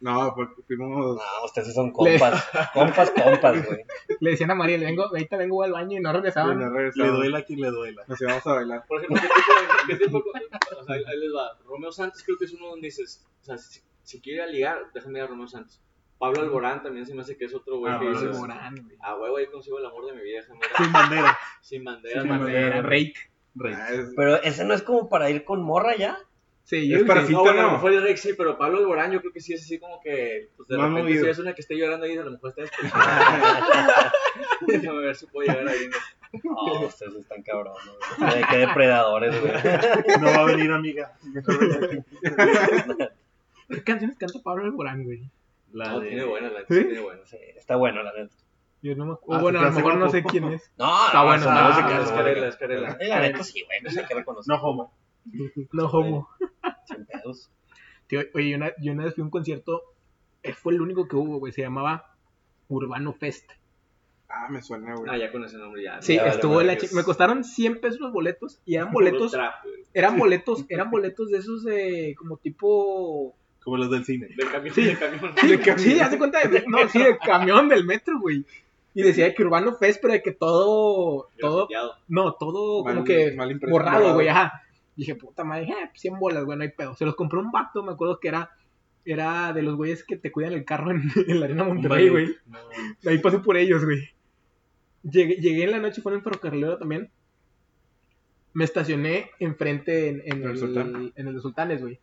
No, porque fuimos. No, ustedes son compas. Compas, compas, güey. Le decían a María, le vengo, ahorita vengo al baño y no regresaban. Le duela a quien le duela. Nos íbamos a bailar. Por ejemplo, ¿qué tipo, de- qué tipo de- o sea, ahí les va. Romeo Santos creo que es uno donde dices, o sea, si, si quiere a ligar, déjame ir a Romeo Santos. Pablo Alborán también se me hace que es otro güey Ah, que Pablo dices, Morán, güey. ah, güey, güey, consigo el amor de mi vida, déjame ir Sin bandera. sin bandera. Sin bandera, Rake. Rey. Ah, es- Pero ese no es como para ir con morra ya. Sí, yo Es para sí. sí. No, bueno, a no. lo mejor el Rex sí, pero Pablo Alborán yo creo que sí es así como que, pues de Más repente movido. si es una que esté llorando ahí, a lo mejor está. Déjame ver si puedo llegar ahí. ¿no? No, ustedes están cabrones, güey. Qué- Qué depredadores, güey. No va a venir, amiga. ¿Qué canciones canta Pablo Alborán, güey? La No, de... tiene buena, la ¿Sí? tiene buena. Sí, está bueno, la neta. Yo no me Ah, acuerdo. bueno, a lo mejor no sé quién es. No, Está no, bueno, no, Carela. Sí, La neta sí, güey, no hay que reconocer. No homo. No homo. Sin pedos. Tío, oye, yo una, yo una vez fui a un concierto, eh, fue el único que hubo, güey, se llamaba Urbano Fest. Ah, me suena, güey. Ah, ya con ese nombre ya. Sí, Ya estuvo en la chi- Me costaron 100 pesos los boletos y eran boletos, trap, eran boletos, eran boletos de esos de como tipo... Como los del cine. Del camión, Sí. del camión. Sí, de cuenta de, no, sí, de camión del metro, güey. Y decía que Urbano Fest, pero de que todo, todo, no, todo Mal- como que borrado, güey, ajá. Dije, puta madre, eh, 100 bolas, güey, no hay pedo. Se los compró un vato, me acuerdo que era, era de los güeyes que te cuidan el carro en, en la arena Monterrey, güey. No. Ahí pasé por ellos, güey. Llegué, llegué en la noche, fue en el ferrocarrilero también. Me estacioné enfrente en, en ¿El el, Sultán? en el de Sultanes, güey.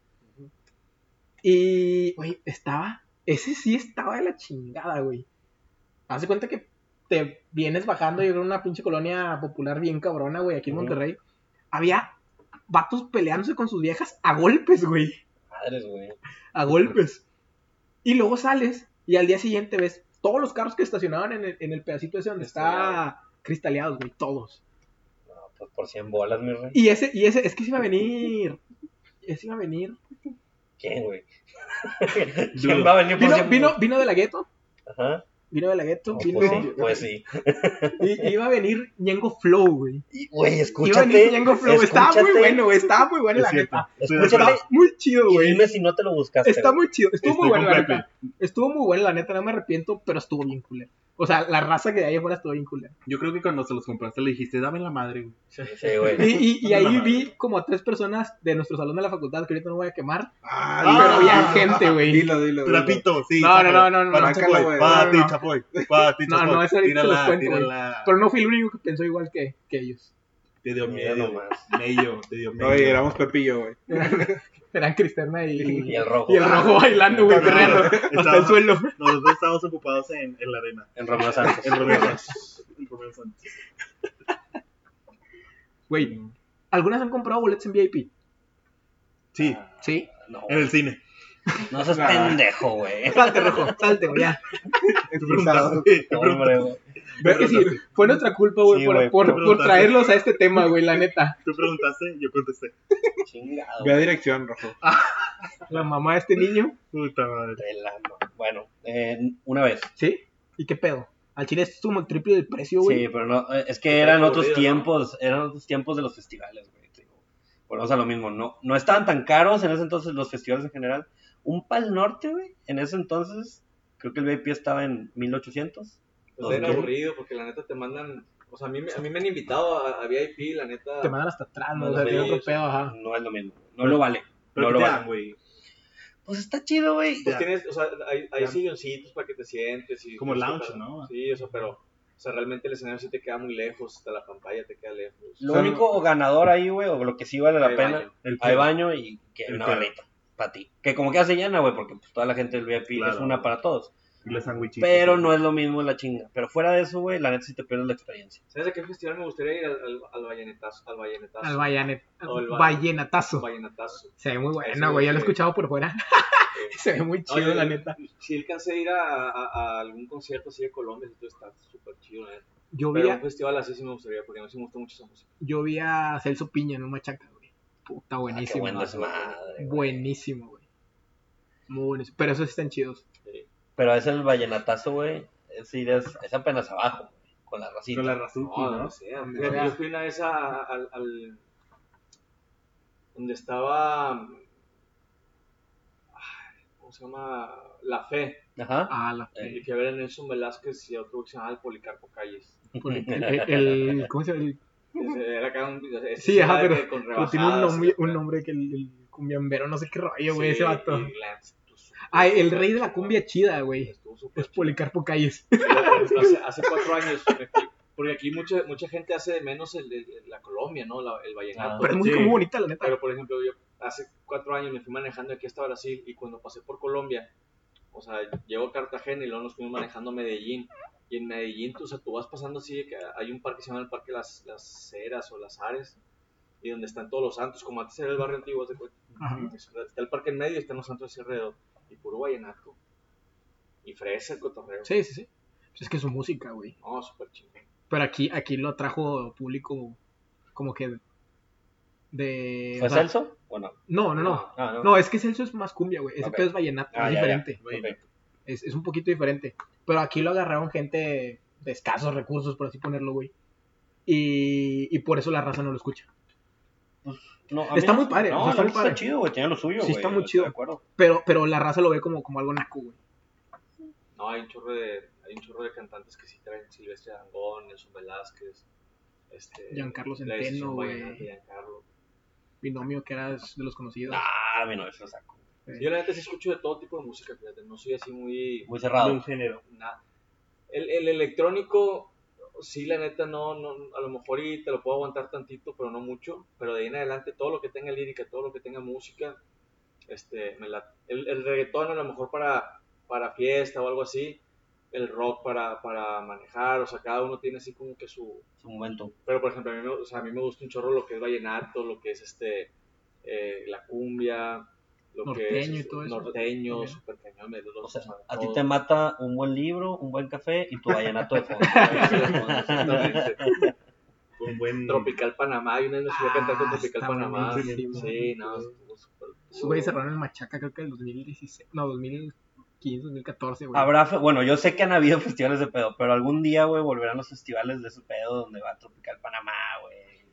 Y, güey, estaba. Ese sí estaba de la chingada, güey. Haz de cuenta que te vienes bajando y era una pinche colonia popular bien cabrona, güey, aquí en. Monterrey. Había vatos peleándose con sus viejas a golpes, güey Madres, güey. a golpes. Y luego sales y al día siguiente ves todos los carros que estacionaban en el, en el pedacito ese donde está cristaleados, güey, todos. No, pues por 100 bolas, mi rey. Y ese, y ese, es que se iba a venir. Ese iba a venir. ¿Quién, güey? ¿Quién va a venir por Vino, 100 vino, vino de la gueto. Ajá. Vino de la gueto. No, vino, pues sí, pues sí. y, iba a venir Ñengo Flow, güey. Güey, Iba a escúchate. venir Ñengo Flow. Estaba muy escúchate. bueno, güey. Estaba muy bueno, Es la cierto. neta. Escúchate. Está muy chido, güey. dime si no te lo buscaste. Está muy chido. Estuvo Estoy muy bueno, la neta. Estuvo muy bueno, la neta. No me arrepiento, pero estuvo bien culero. O sea, la raza que de ahí afuera estuvo bien culera. Yo creo que cuando se los compraste le dijiste, dame la madre, güey. Sí, güey. Y, y- y Dame ahí vi como a tres personas de nuestro salón de la facultad, que ahorita no voy a quemar, Ah, pero había gente, güey. Dilo, dilo. dilo. Trapito, sí. No, no, no, no, no, Para no. Chapoy, güey. ti, No, no. Chapoy. Para ti, No, Chapoy. no, eso ahorita se los Tírala, cuento, güey. tírala. Pero no fui el único que pensó igual que, que ellos. Te dio Mira miedo. nomás. Mello, te dio miedo. Oye, éramos Pepillo, güey. Eran Cristerna y, Y el rojo. y el rojo bailando, güey, perreando hasta el suelo. Nosotros estábamos ocupados en, en la arena. En Romeo Santos. En Romeo Santos. En Romeo Santos. Güey, ¿algunas han comprado boletos en VIP? Sí, Sí. No, en el cine. No seas Ah. pendejo, güey. Salte, rojo, salte, güey, ya. Expulsado. Hombre, güey. Ves que sí, fue nuestra culpa, güey, Sí, por, güey, por, te por preguntaste. traerlos a este tema, güey, la neta. Tú preguntaste, yo contesté. Chingado. Ve a dirección, rojo. La mamá de este niño, Puta madre. Bueno, eh, una vez. ¿sí? ¿Y qué pedo? Al chile es como el triple del precio, güey. Sí, pero no, eh, es que eran otros tiempos, eran otros tiempos de los festivales, güey. te digo. Volvemos a lo mismo, no, no estaban tan caros en ese entonces los festivales en general. Un Pal Norte, güey, en ese entonces, creo que el VIP estaba en 1800. Pues bien ¿Dos qué? aburrido porque la neta te mandan. O sea, a mí, me- a mí me han invitado a, a VIP, la neta. Te mandan hasta atrás, ¿no? O Sí, sea, tiene otro sí. pedo, ajá. No es lo mismo, no lo vale. No ¿qué lo vale. güey. Pues está chido, güey. Pues Ya. tienes, o sea, hay, silloncitos para que te sientes. Y Como lounge, ¿no? Sí, o sea, pero. O sea, realmente el escenario sí te queda muy lejos, hasta la pantalla te queda lejos. Lo O sea, único ganador ahí, güey, o lo que sí vale la pena, baño. El baño y que una barrita para ti. Que como que hace llena, güey, porque pues, toda la gente del VIP es una para todos. Y los sandwichitos. Pero no es lo mismo la chinga. Pero fuera de eso, güey, la neta sí te pierdes la experiencia. ¿Sabes a qué festival me gustaría ir? Al, al, al Vallenetazo. Al Vallenetazo. Al vallenatazo. Vallenatazo. Se ve muy bueno, güey. Ya lo he escuchado por fuera. Se ve muy no, chido, yo- la neta. Si alcancé a ir a, a- a algún concierto así de Colombia, entonces está súper chido, la neta. Yo vi, Pero a, un festival así sí me gustaría, porque a mí sí me gusta mucho esa música. yo vi a Celso Piña en un machaca, güey. Puta, Ah, qué buenísimo. güey. es madre. buenísimo, güey. Muy buenísimo. Pero esos están chidos. Sí. Pero es el vallenatazo, güey. Es es, es apenas abajo, güey, con la racita. Con la Razuki, No, ¿no? Fíjate, sea. Yo fui una vez a- al, al- donde estaba ¿cómo se llama? La Fe. Ajá. Ah, la Eh. Y que ver a Nelson Velázquez y otro que se llamaba el Policarpo Calles. el, el- el- ¿Cómo se llama? El- Era acá un, ese Sí, ajá, pero, con pero tiene un nombre, un nombre que el, el cumbiambero, no sé qué rollo, güey, Sí, ese vato. y Lance, pues, Ah, el rey de la cumbia chida, güey. Estuvo súper Es Policarpo Calles. hace, hace cuatro años porque aquí mucha mucha gente hace de menos el, el- la Colombia, ¿no? La- el vallenato. Ah, Pero es música Sí. muy bonita, la neta. Pero, por ejemplo, yo hace cuatro años me fui manejando aquí hasta Brasil y cuando pasé por Colombia, o sea, llego a Cartagena y luego nos fuimos manejando a Medellín. Y en Medellín, tú, o sea, tú vas pasando así, de que hay un parque que se llama el Parque Las, las Ceras o Las Ares, y donde están todos los santos, como antes era el barrio antiguo, de. Está el parque en medio y están los santos así alrededor. Y puro vallenato. Y fresa el cotorreo. Sí, sí, sí. Pues es que es su música, güey. No, súper chingón. Pero aquí, aquí lo trajo público como que de... ¿Fue o sea, Celso? ¿O no? No, no, no. Ah, no. No, es que Celso es más cumbia, güey. Ese pedo es vallenato, Ah, es ya, ya. diferente. Ok. Es, es un poquito diferente. Pero aquí lo agarraron gente de escasos recursos, por así ponerlo, güey. Y, y por eso la raza no lo escucha. No, Está no- muy padre, No, o sea, está muy padre. está chido, güey. Tiene lo suyo, Sí, güey. está muy chido. De acuerdo. Pero, pero la raza lo ve como, como algo naco, güey. No, hay un chorro de, hay un chorro de cantantes que sí traen Silvestre Dangón, Nelson Velázquez, este, Giancarlo Centeno, güey. Giancarlo. Binomio que era de los conocidos. Ah, no, eso lo saco. Yo la neta sí escucho de todo tipo de música, fíjate, no soy así muy... Muy De cerrado. un género. El, el electrónico, sí, la neta, no, no, a lo mejor y te lo puedo aguantar tantito, pero no mucho. Pero de ahí en adelante, todo lo que tenga lírica, todo lo que tenga música, este, me la, el, el reggaetón a lo mejor para, para fiesta o algo así, el rock para, para manejar, o sea, cada uno tiene así como que su... Su momento. Pero, por ejemplo, a mí, me, o sea, a mí me gusta un chorro lo que es vallenato, lo que es este, eh, la cumbia, lo que es Norteño y todo eso. norteño, super cañón, me- los- O sea, a ti te mata un buen libro, un buen café y tu vallenato de fondo. Un buen. Tropical Panamá, y una vez me subí a cantar con Ah, Tropical Panamá. buenísimo. Sí, no, estuvo súper. Cerraron el Machaca, creo que en el 2016. No, 2015, 2014, güey. Habrá, bueno, yo sé que han habido festivales de pedo, pero algún día, güey, volverán los festivales de ese pedo donde va Tropical Panamá, güey.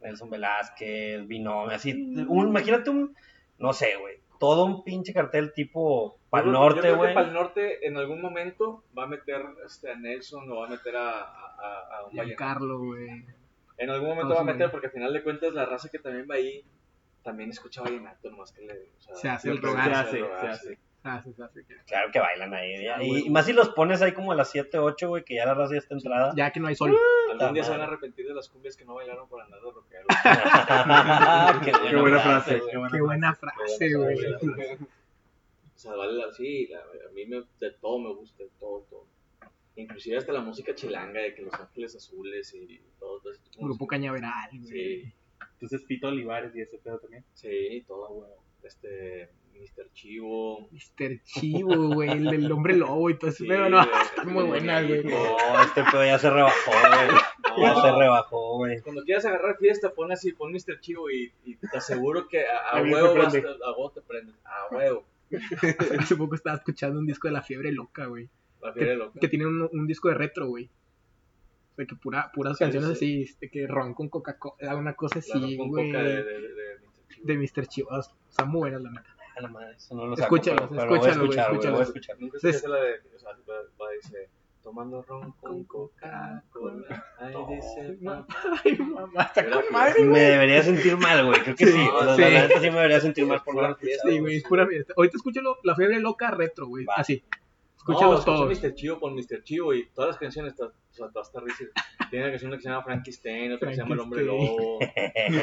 Nelson Velázquez, Binomio, así. Un, imagínate un, no sé, güey, todo un pinche cartel tipo Pal Norte, güey. Para el norte, en algún momento, va a meter este, a Nelson o va a meter a, a, a- a un vallenato. Giancarlo, güey. En algún momento Todos va a meter, porque al final de cuentas, la raza que también va ahí también escucha vallenato, nomás que le. o sea, Se hace el rogar. Se hace, rogar, se hace. Ah, sí, sí, sí. Claro que bailan ahí. ya. Ah, y, y más si los pones ahí como a las 7, 8, güey, que ya la raza ya está entrada. Ya que no hay sol. Algún día se van a arrepentir de las cumbias que no bailaron por andar de rockero. qué, Qué buena frase. güey. Qué buena frase, güey. O sea, vale la, sí, la- a mí me, de todo me gusta, de todo, todo. Inclusive hasta la música chilanga de que Los Ángeles Azules y todo, todo ese tipo Grupo. Cañaveral, güey. Sí, Entonces Pito Olivares y ese pedo también. sí, todo, güey. Este, Mr. Chivo. Mr. Chivo, güey. El del hombre lobo y todo ese Sí, pedo, no. Están muy buenas, güey. No, este pedo ya se rebajó, güey. Ya se rebajó, güey. Cuando quieras agarrar fiesta, pon así, pon Mr. Chivo y, y te aseguro que a, huevo vas, prende. a huevo te prendes. A huevo. Hace poco estaba escuchando un disco de La Fiebre Loca, güey. La fiebre loca. que tiene un, un disco de retro, güey. O sea, que pura, puras Sí, canciones sí. así, este, que ron con Coca-Cola, una cosa así, güey. de, de, de, de Mr. Chivo. De Mr. Chivas. Están muy buenas, la neta. A la madre, eso no lo saco, Escúchalo, pero- pero lo voy a escúchalo, escuchar, güey, voy a escuchar. Nunca Sí. escuchaste la de. O sea, va, dice. Tomando ron con Coca-Cola. Ahí dice. No. Ay, mamá, está con madre, Me debería sentir mal, güey, creo que sí. Sí, o sea, sí. La neta sí me debería sentir mal por no Pura fiesta. Sí, güey, es pura fiesta. Ahorita escúchalo, la fiebre loca retro, güey. Va. Así. No, Escúchalo escuché todo. Mr. Chivo con Mr. Chivo y todas las canciones, o sea, todas están risas. Tiene una canción que se llama Frankenstein, otra que se llama El Hombre Lobo.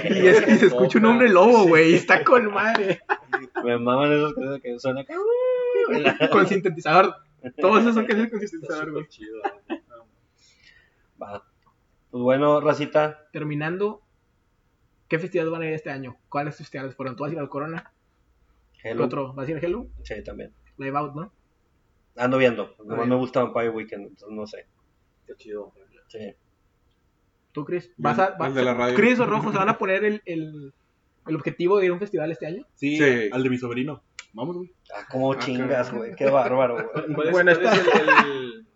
Y, es, y se escucha un hombre lobo, güey. Está con madre. Me maman esos que, que suena acá. Con sintetizador. Todos esos son canciones con sintetizador, güey. chido. Va. Pues bueno, racita. Terminando, ¿qué festivales van a ir este año? ¿Cuáles festivales fueron? ¿Tú vas a ir al Corona? ¿Qué Hello. otro? ¿Vas a ir a Hello? Sí, también. Live Out, ¿no? Ando viendo. Nomás me gusta Vampire Weekend, entonces no sé. Está chido. Sí. ¿Tú, Chris? ¿Vas a, vas- el de la radio. Chris o Rojo se van a poner el, el, el objetivo de ir a un festival este año? Sí, Sí. al de mi sobrino. Vamos, güey. Ah, como Ah, chingas, güey. Qué bárbaro, güey. ¿Cuál es, Bueno, cuál está- es el, el,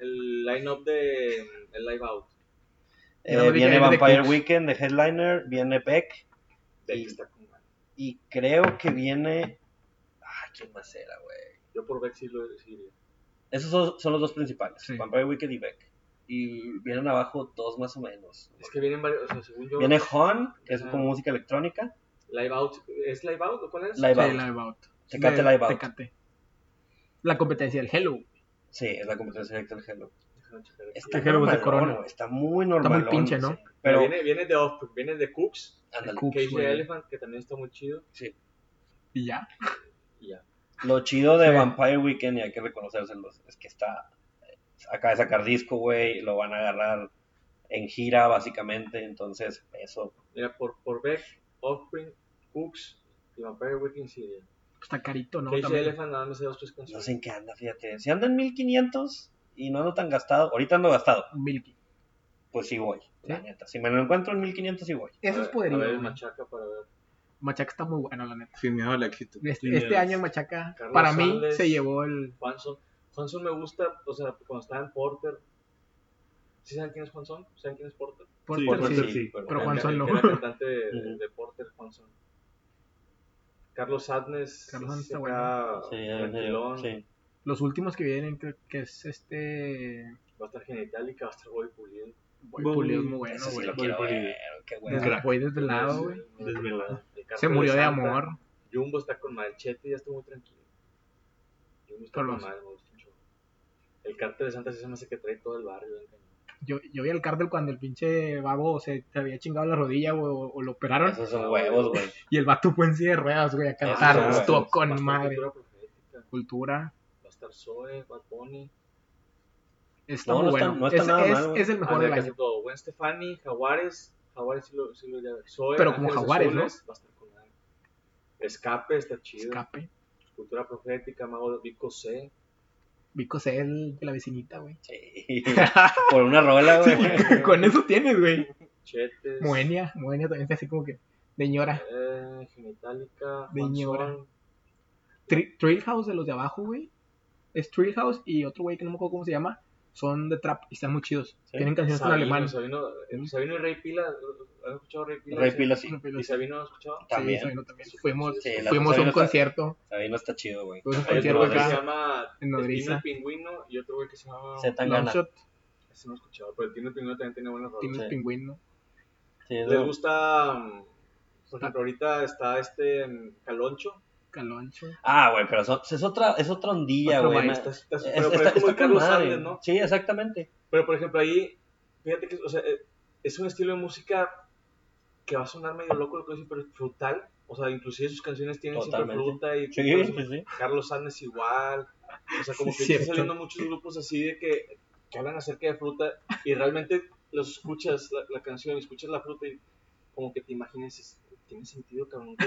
el line-up de el Live Out? Eh, No, viene Vampire. Weekend de Headliner, viene Beck De Y- está con y creo que viene... Ay, ¿quién más era, güey? Yo por Beck sí lo decidiría. Esos son, son los dos principales, Sí. Vampire Weekend y Beck. Y vienen abajo dos más o menos. Es que vienen varios, o sea, según yo. Viene Hon, que es como música electrónica. Live Out. ¿Es Live Out o cuál es? Live Sí, Out. Live Out. Tecate Live Out. Tecate. La competencia del Hello. Sí, es la competencia directa del Hello. Aquí. Está, El Hello es de normalón, Corona. Está muy normal. pinche, ¿no? Pero Pero, viene, viene de Offspring, viene de Cooks, ándale. Cooks, Cage. Elephant, que también está muy chido. Y ya. Y ya. Lo chido de Sí. Vampire Weekend, y hay que reconocérselos, es que está. Acaba de sacar disco, güey. Lo van a agarrar en gira, básicamente. Entonces, eso. Mira, por, por Beck, Offspring, Cooks y Vampire Weekend Syria. Está carito, ¿no? Elephant nada más de dos tres No canciones. sé en qué anda, fíjate. Si anda en 1500 y no ando tan gastado, ahorita ando gastado, Milky. pues sí voy, la neta. Si me lo encuentro en 1500, sí voy. Eso es poderío. A ver, machaca para ver. Machaca está muy bueno, la neta. Sin miedo al éxito. Este, este es. año Machaca, Carlos para mí, Sandes. se llevó el. Juanson me gusta, o sea, cuando estaba en Porter. ¿Sí saben quién es Juanson? ¿Saben quién es Porter? Porter, Porter, sí. sí, sí. pero- Pero Juanson el no. Era cantante de, Porter, Juanson. Carlos Sadness. Carlos Sadness está acá, Sí, tranquilón, sí. Los últimos que vienen, creo que es este. Va a estar Genitalica, va a estar Boy Pulido. Boy Boy Pulido es muy bueno, sí güey. qué Desde, bueno. voy desde el lado, güey. Desvelado. El Cartel Se murió de amor. Jumbo está con Malchete, ya está muy tranquilo. Jumbo está Carlos. con mucho. El cartel de Santa sí se me hace que trae todo el barrio. Yo, yo vi al cártel cuando el pinche babo se, se había chingado la rodilla güey, o, o lo operaron. Esos son huevos, güey. Y el vato fue en silla de ruedas, güey, a cantar. Esos Estuvo huevos. Con madre. Cultura Cultura. Va a estar Zoe, Bad Bunny. Está No, muy no está- bueno. no está es, nada es- mal, güey. es el mejor del año. todo. Gwen Stefani, Jaguares. Jaguares sí lo, sí lo ya. Zoe, Pero como Jaguares, ¿no? Va a estar con. Escape está chido. Escape. Cultura Profética, Mago de Vico C. Vico C, el de la vecinita, güey. Sí. Por una rola, güey. Con eso tienes, güey. Chetes. Moenia. Moenia también está así como que de ñora. Eh, Genitalica. De ñora. Juanzón. Tri- Trail House de los de abajo, güey. Es Trail House y otro güey que no me acuerdo cómo se llama. Son de trap y están muy chidos. Sí. Tienen canciones en Sabino, alemán. Sabino, eh, Sabino y Rey Pila. ¿Has escuchado Rey Pila? Rey Sí. Pila sí. ¿Y Sabino has escuchado? También. Sí, Sabino también. Fuimos, Sí, fuimos a Sabino un está- concierto. Ahí no está chido, güey. Fuimos a un concierto güey que se acá llama en Nodriza. Tino el Pingüino y otro güey que se llama... Longshot, Ese no he escuchado, pero Tino el Pingüino también tiene buenas rolas. Sí. pingüino. Sí, ¿Les gusta, mm, por ejemplo, ahorita está este mm, Caloncho? Caloncho. Ah, güey, pero eso- es otra, es otra ondilla, güey. maestro. Está- está- Es- pero, es como el Carlos ¿no? Sí, exactamente. Pero, por ejemplo, ahí, fíjate que, o sea, eh, es un estilo de música que va a sonar medio loco, lo que decir, pero es frutal. O sea, inclusive sus canciones tienen siempre Totalmente. fruta y Sí, sí, sí. Carlos Sánchez igual. O sea, como que están saliendo muchos grupos así de que, que hablan acerca de fruta y realmente los escuchas la, la canción, escuchas la fruta y como que te imaginas, tiene sentido, cabrón.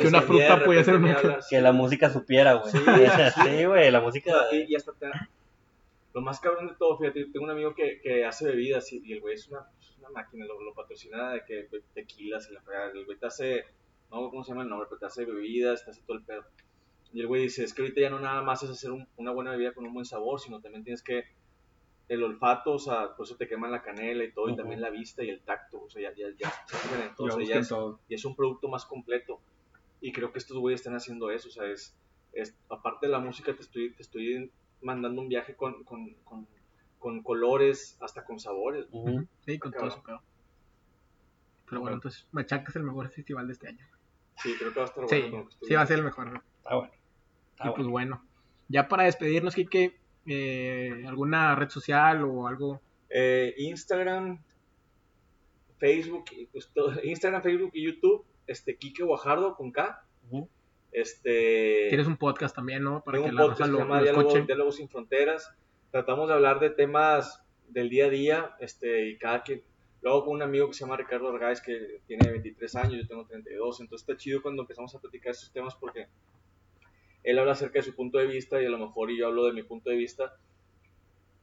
Que, una fruta puede ser una hablas- Que la música supiera, güey. Sí, Sí, güey, la música. y, y hasta te lo más cabrón de todo, fíjate, tengo un amigo que, que hace bebidas y, y el güey es una, máquina, lo, lo patrocina de que tequilas y la fregada. El güey te hace, no cómo se llama el nombre, pero te hace bebidas, te hace todo el pedo. Y el güey dice, es que ahorita ya no nada más es hacer un- una buena bebida con un buen sabor, sino también tienes que el olfato, o sea, por eso te queman la canela y todo, y también la vista y el tacto, o sea, ya, ya, ya Ya sea, ya es, todo. y es un producto más completo. Y creo que estos güeyes están haciendo eso, o sea, es, es- aparte de la música, te estoy, te estoy mandando un viaje con, con, con, con colores, hasta con sabores. Ujú. Sí, con todo eso, pedo. Pero bueno, entonces Machaca es el mejor festival de este año. Sí, creo que va a estar Sí, bueno. con lo que estoy sí va a ser el mejor. ¿no? Está bueno. Está y pues bueno. bueno, ya para despedirnos, Kike, eh, ¿alguna red social o algo? Eh, Instagram, Facebook, pues, Instagram, Facebook y YouTube, este, Kike Guajardo con K. Este, Tienes un podcast también, ¿no? Para tengo que un la podcast raza que lo, se llama lo Diálogo- sin Fronteras. Tratamos de hablar de temas del día a día, este, y cada quien, luego con un amigo que se llama Ricardo Argáez, que tiene 23 años, yo tengo 32, entonces está chido cuando empezamos a platicar estos temas porque él habla acerca de su punto de vista y a lo mejor yo hablo de mi punto de vista.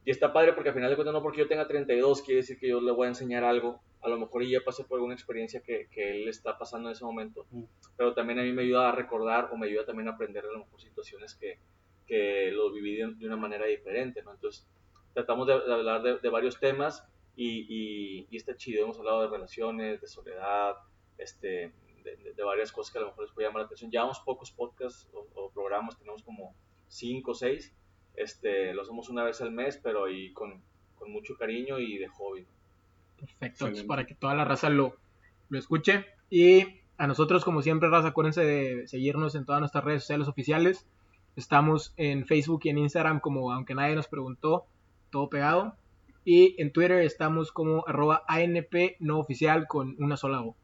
Y está padre porque al final de cuentas no porque yo tenga 32 quiere decir que yo le voy a enseñar algo. A lo mejor ya pasé por alguna experiencia que, que él está pasando en ese momento. Mm. Pero también a mí me ayuda a recordar o me ayuda también a aprender a lo mejor situaciones que, que lo viví de, de una manera diferente, ¿no? Entonces tratamos de, de hablar de, de varios temas y, y, y está chido. Hemos hablado de relaciones, de soledad, este, de, de- de varias cosas que a lo mejor les puede llamar la atención. Llevamos pocos podcasts o, o programas, tenemos como cinco o seis. Este, lo hacemos una vez al mes, pero ahí con, con mucho cariño y de hobby. Perfecto, para que toda la raza lo, lo escuche. Y a nosotros, como siempre, raza, acuérdense de seguirnos en todas nuestras redes sociales oficiales. Estamos en Facebook y en Instagram como aunque nadie nos preguntó, todo pegado. Y en Twitter estamos como arroba ANP no oficial con una sola O.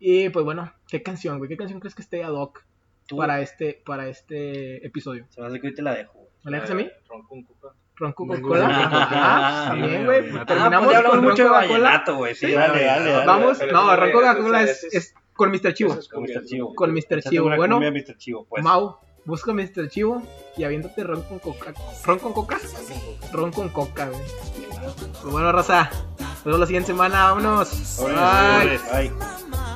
Y pues bueno, ¿qué canción, güey? ¿Qué canción crees que esté ad hoc Tú, para este, para este episodio? Se me hace que hoy te la dejo. güey. ¿Me la dejas a mí? Ron con coca. ¿Ron Venga, Coca-Cola? Ah, también, güey. venga, venga. Ah, Terminamos pues ya hablamos con mucho de Coca-Cola. vallenato, güey. Sí, dale, dale, dale. Vamos, no, Ron es- Coca-Cola es, es- es con Mr. Chivo. es Con Mr. Chivo. Con Mr. Chivo. Bueno, cumbia Mr. Chivo, pues. Mau, busca Mr. Chivo y aviéntate ron con coca. ¿Ron con coca? Ron con coca, güey. Pues bueno, raza. Nos vemos la siguiente semana. Vámonos. Bye. Bye.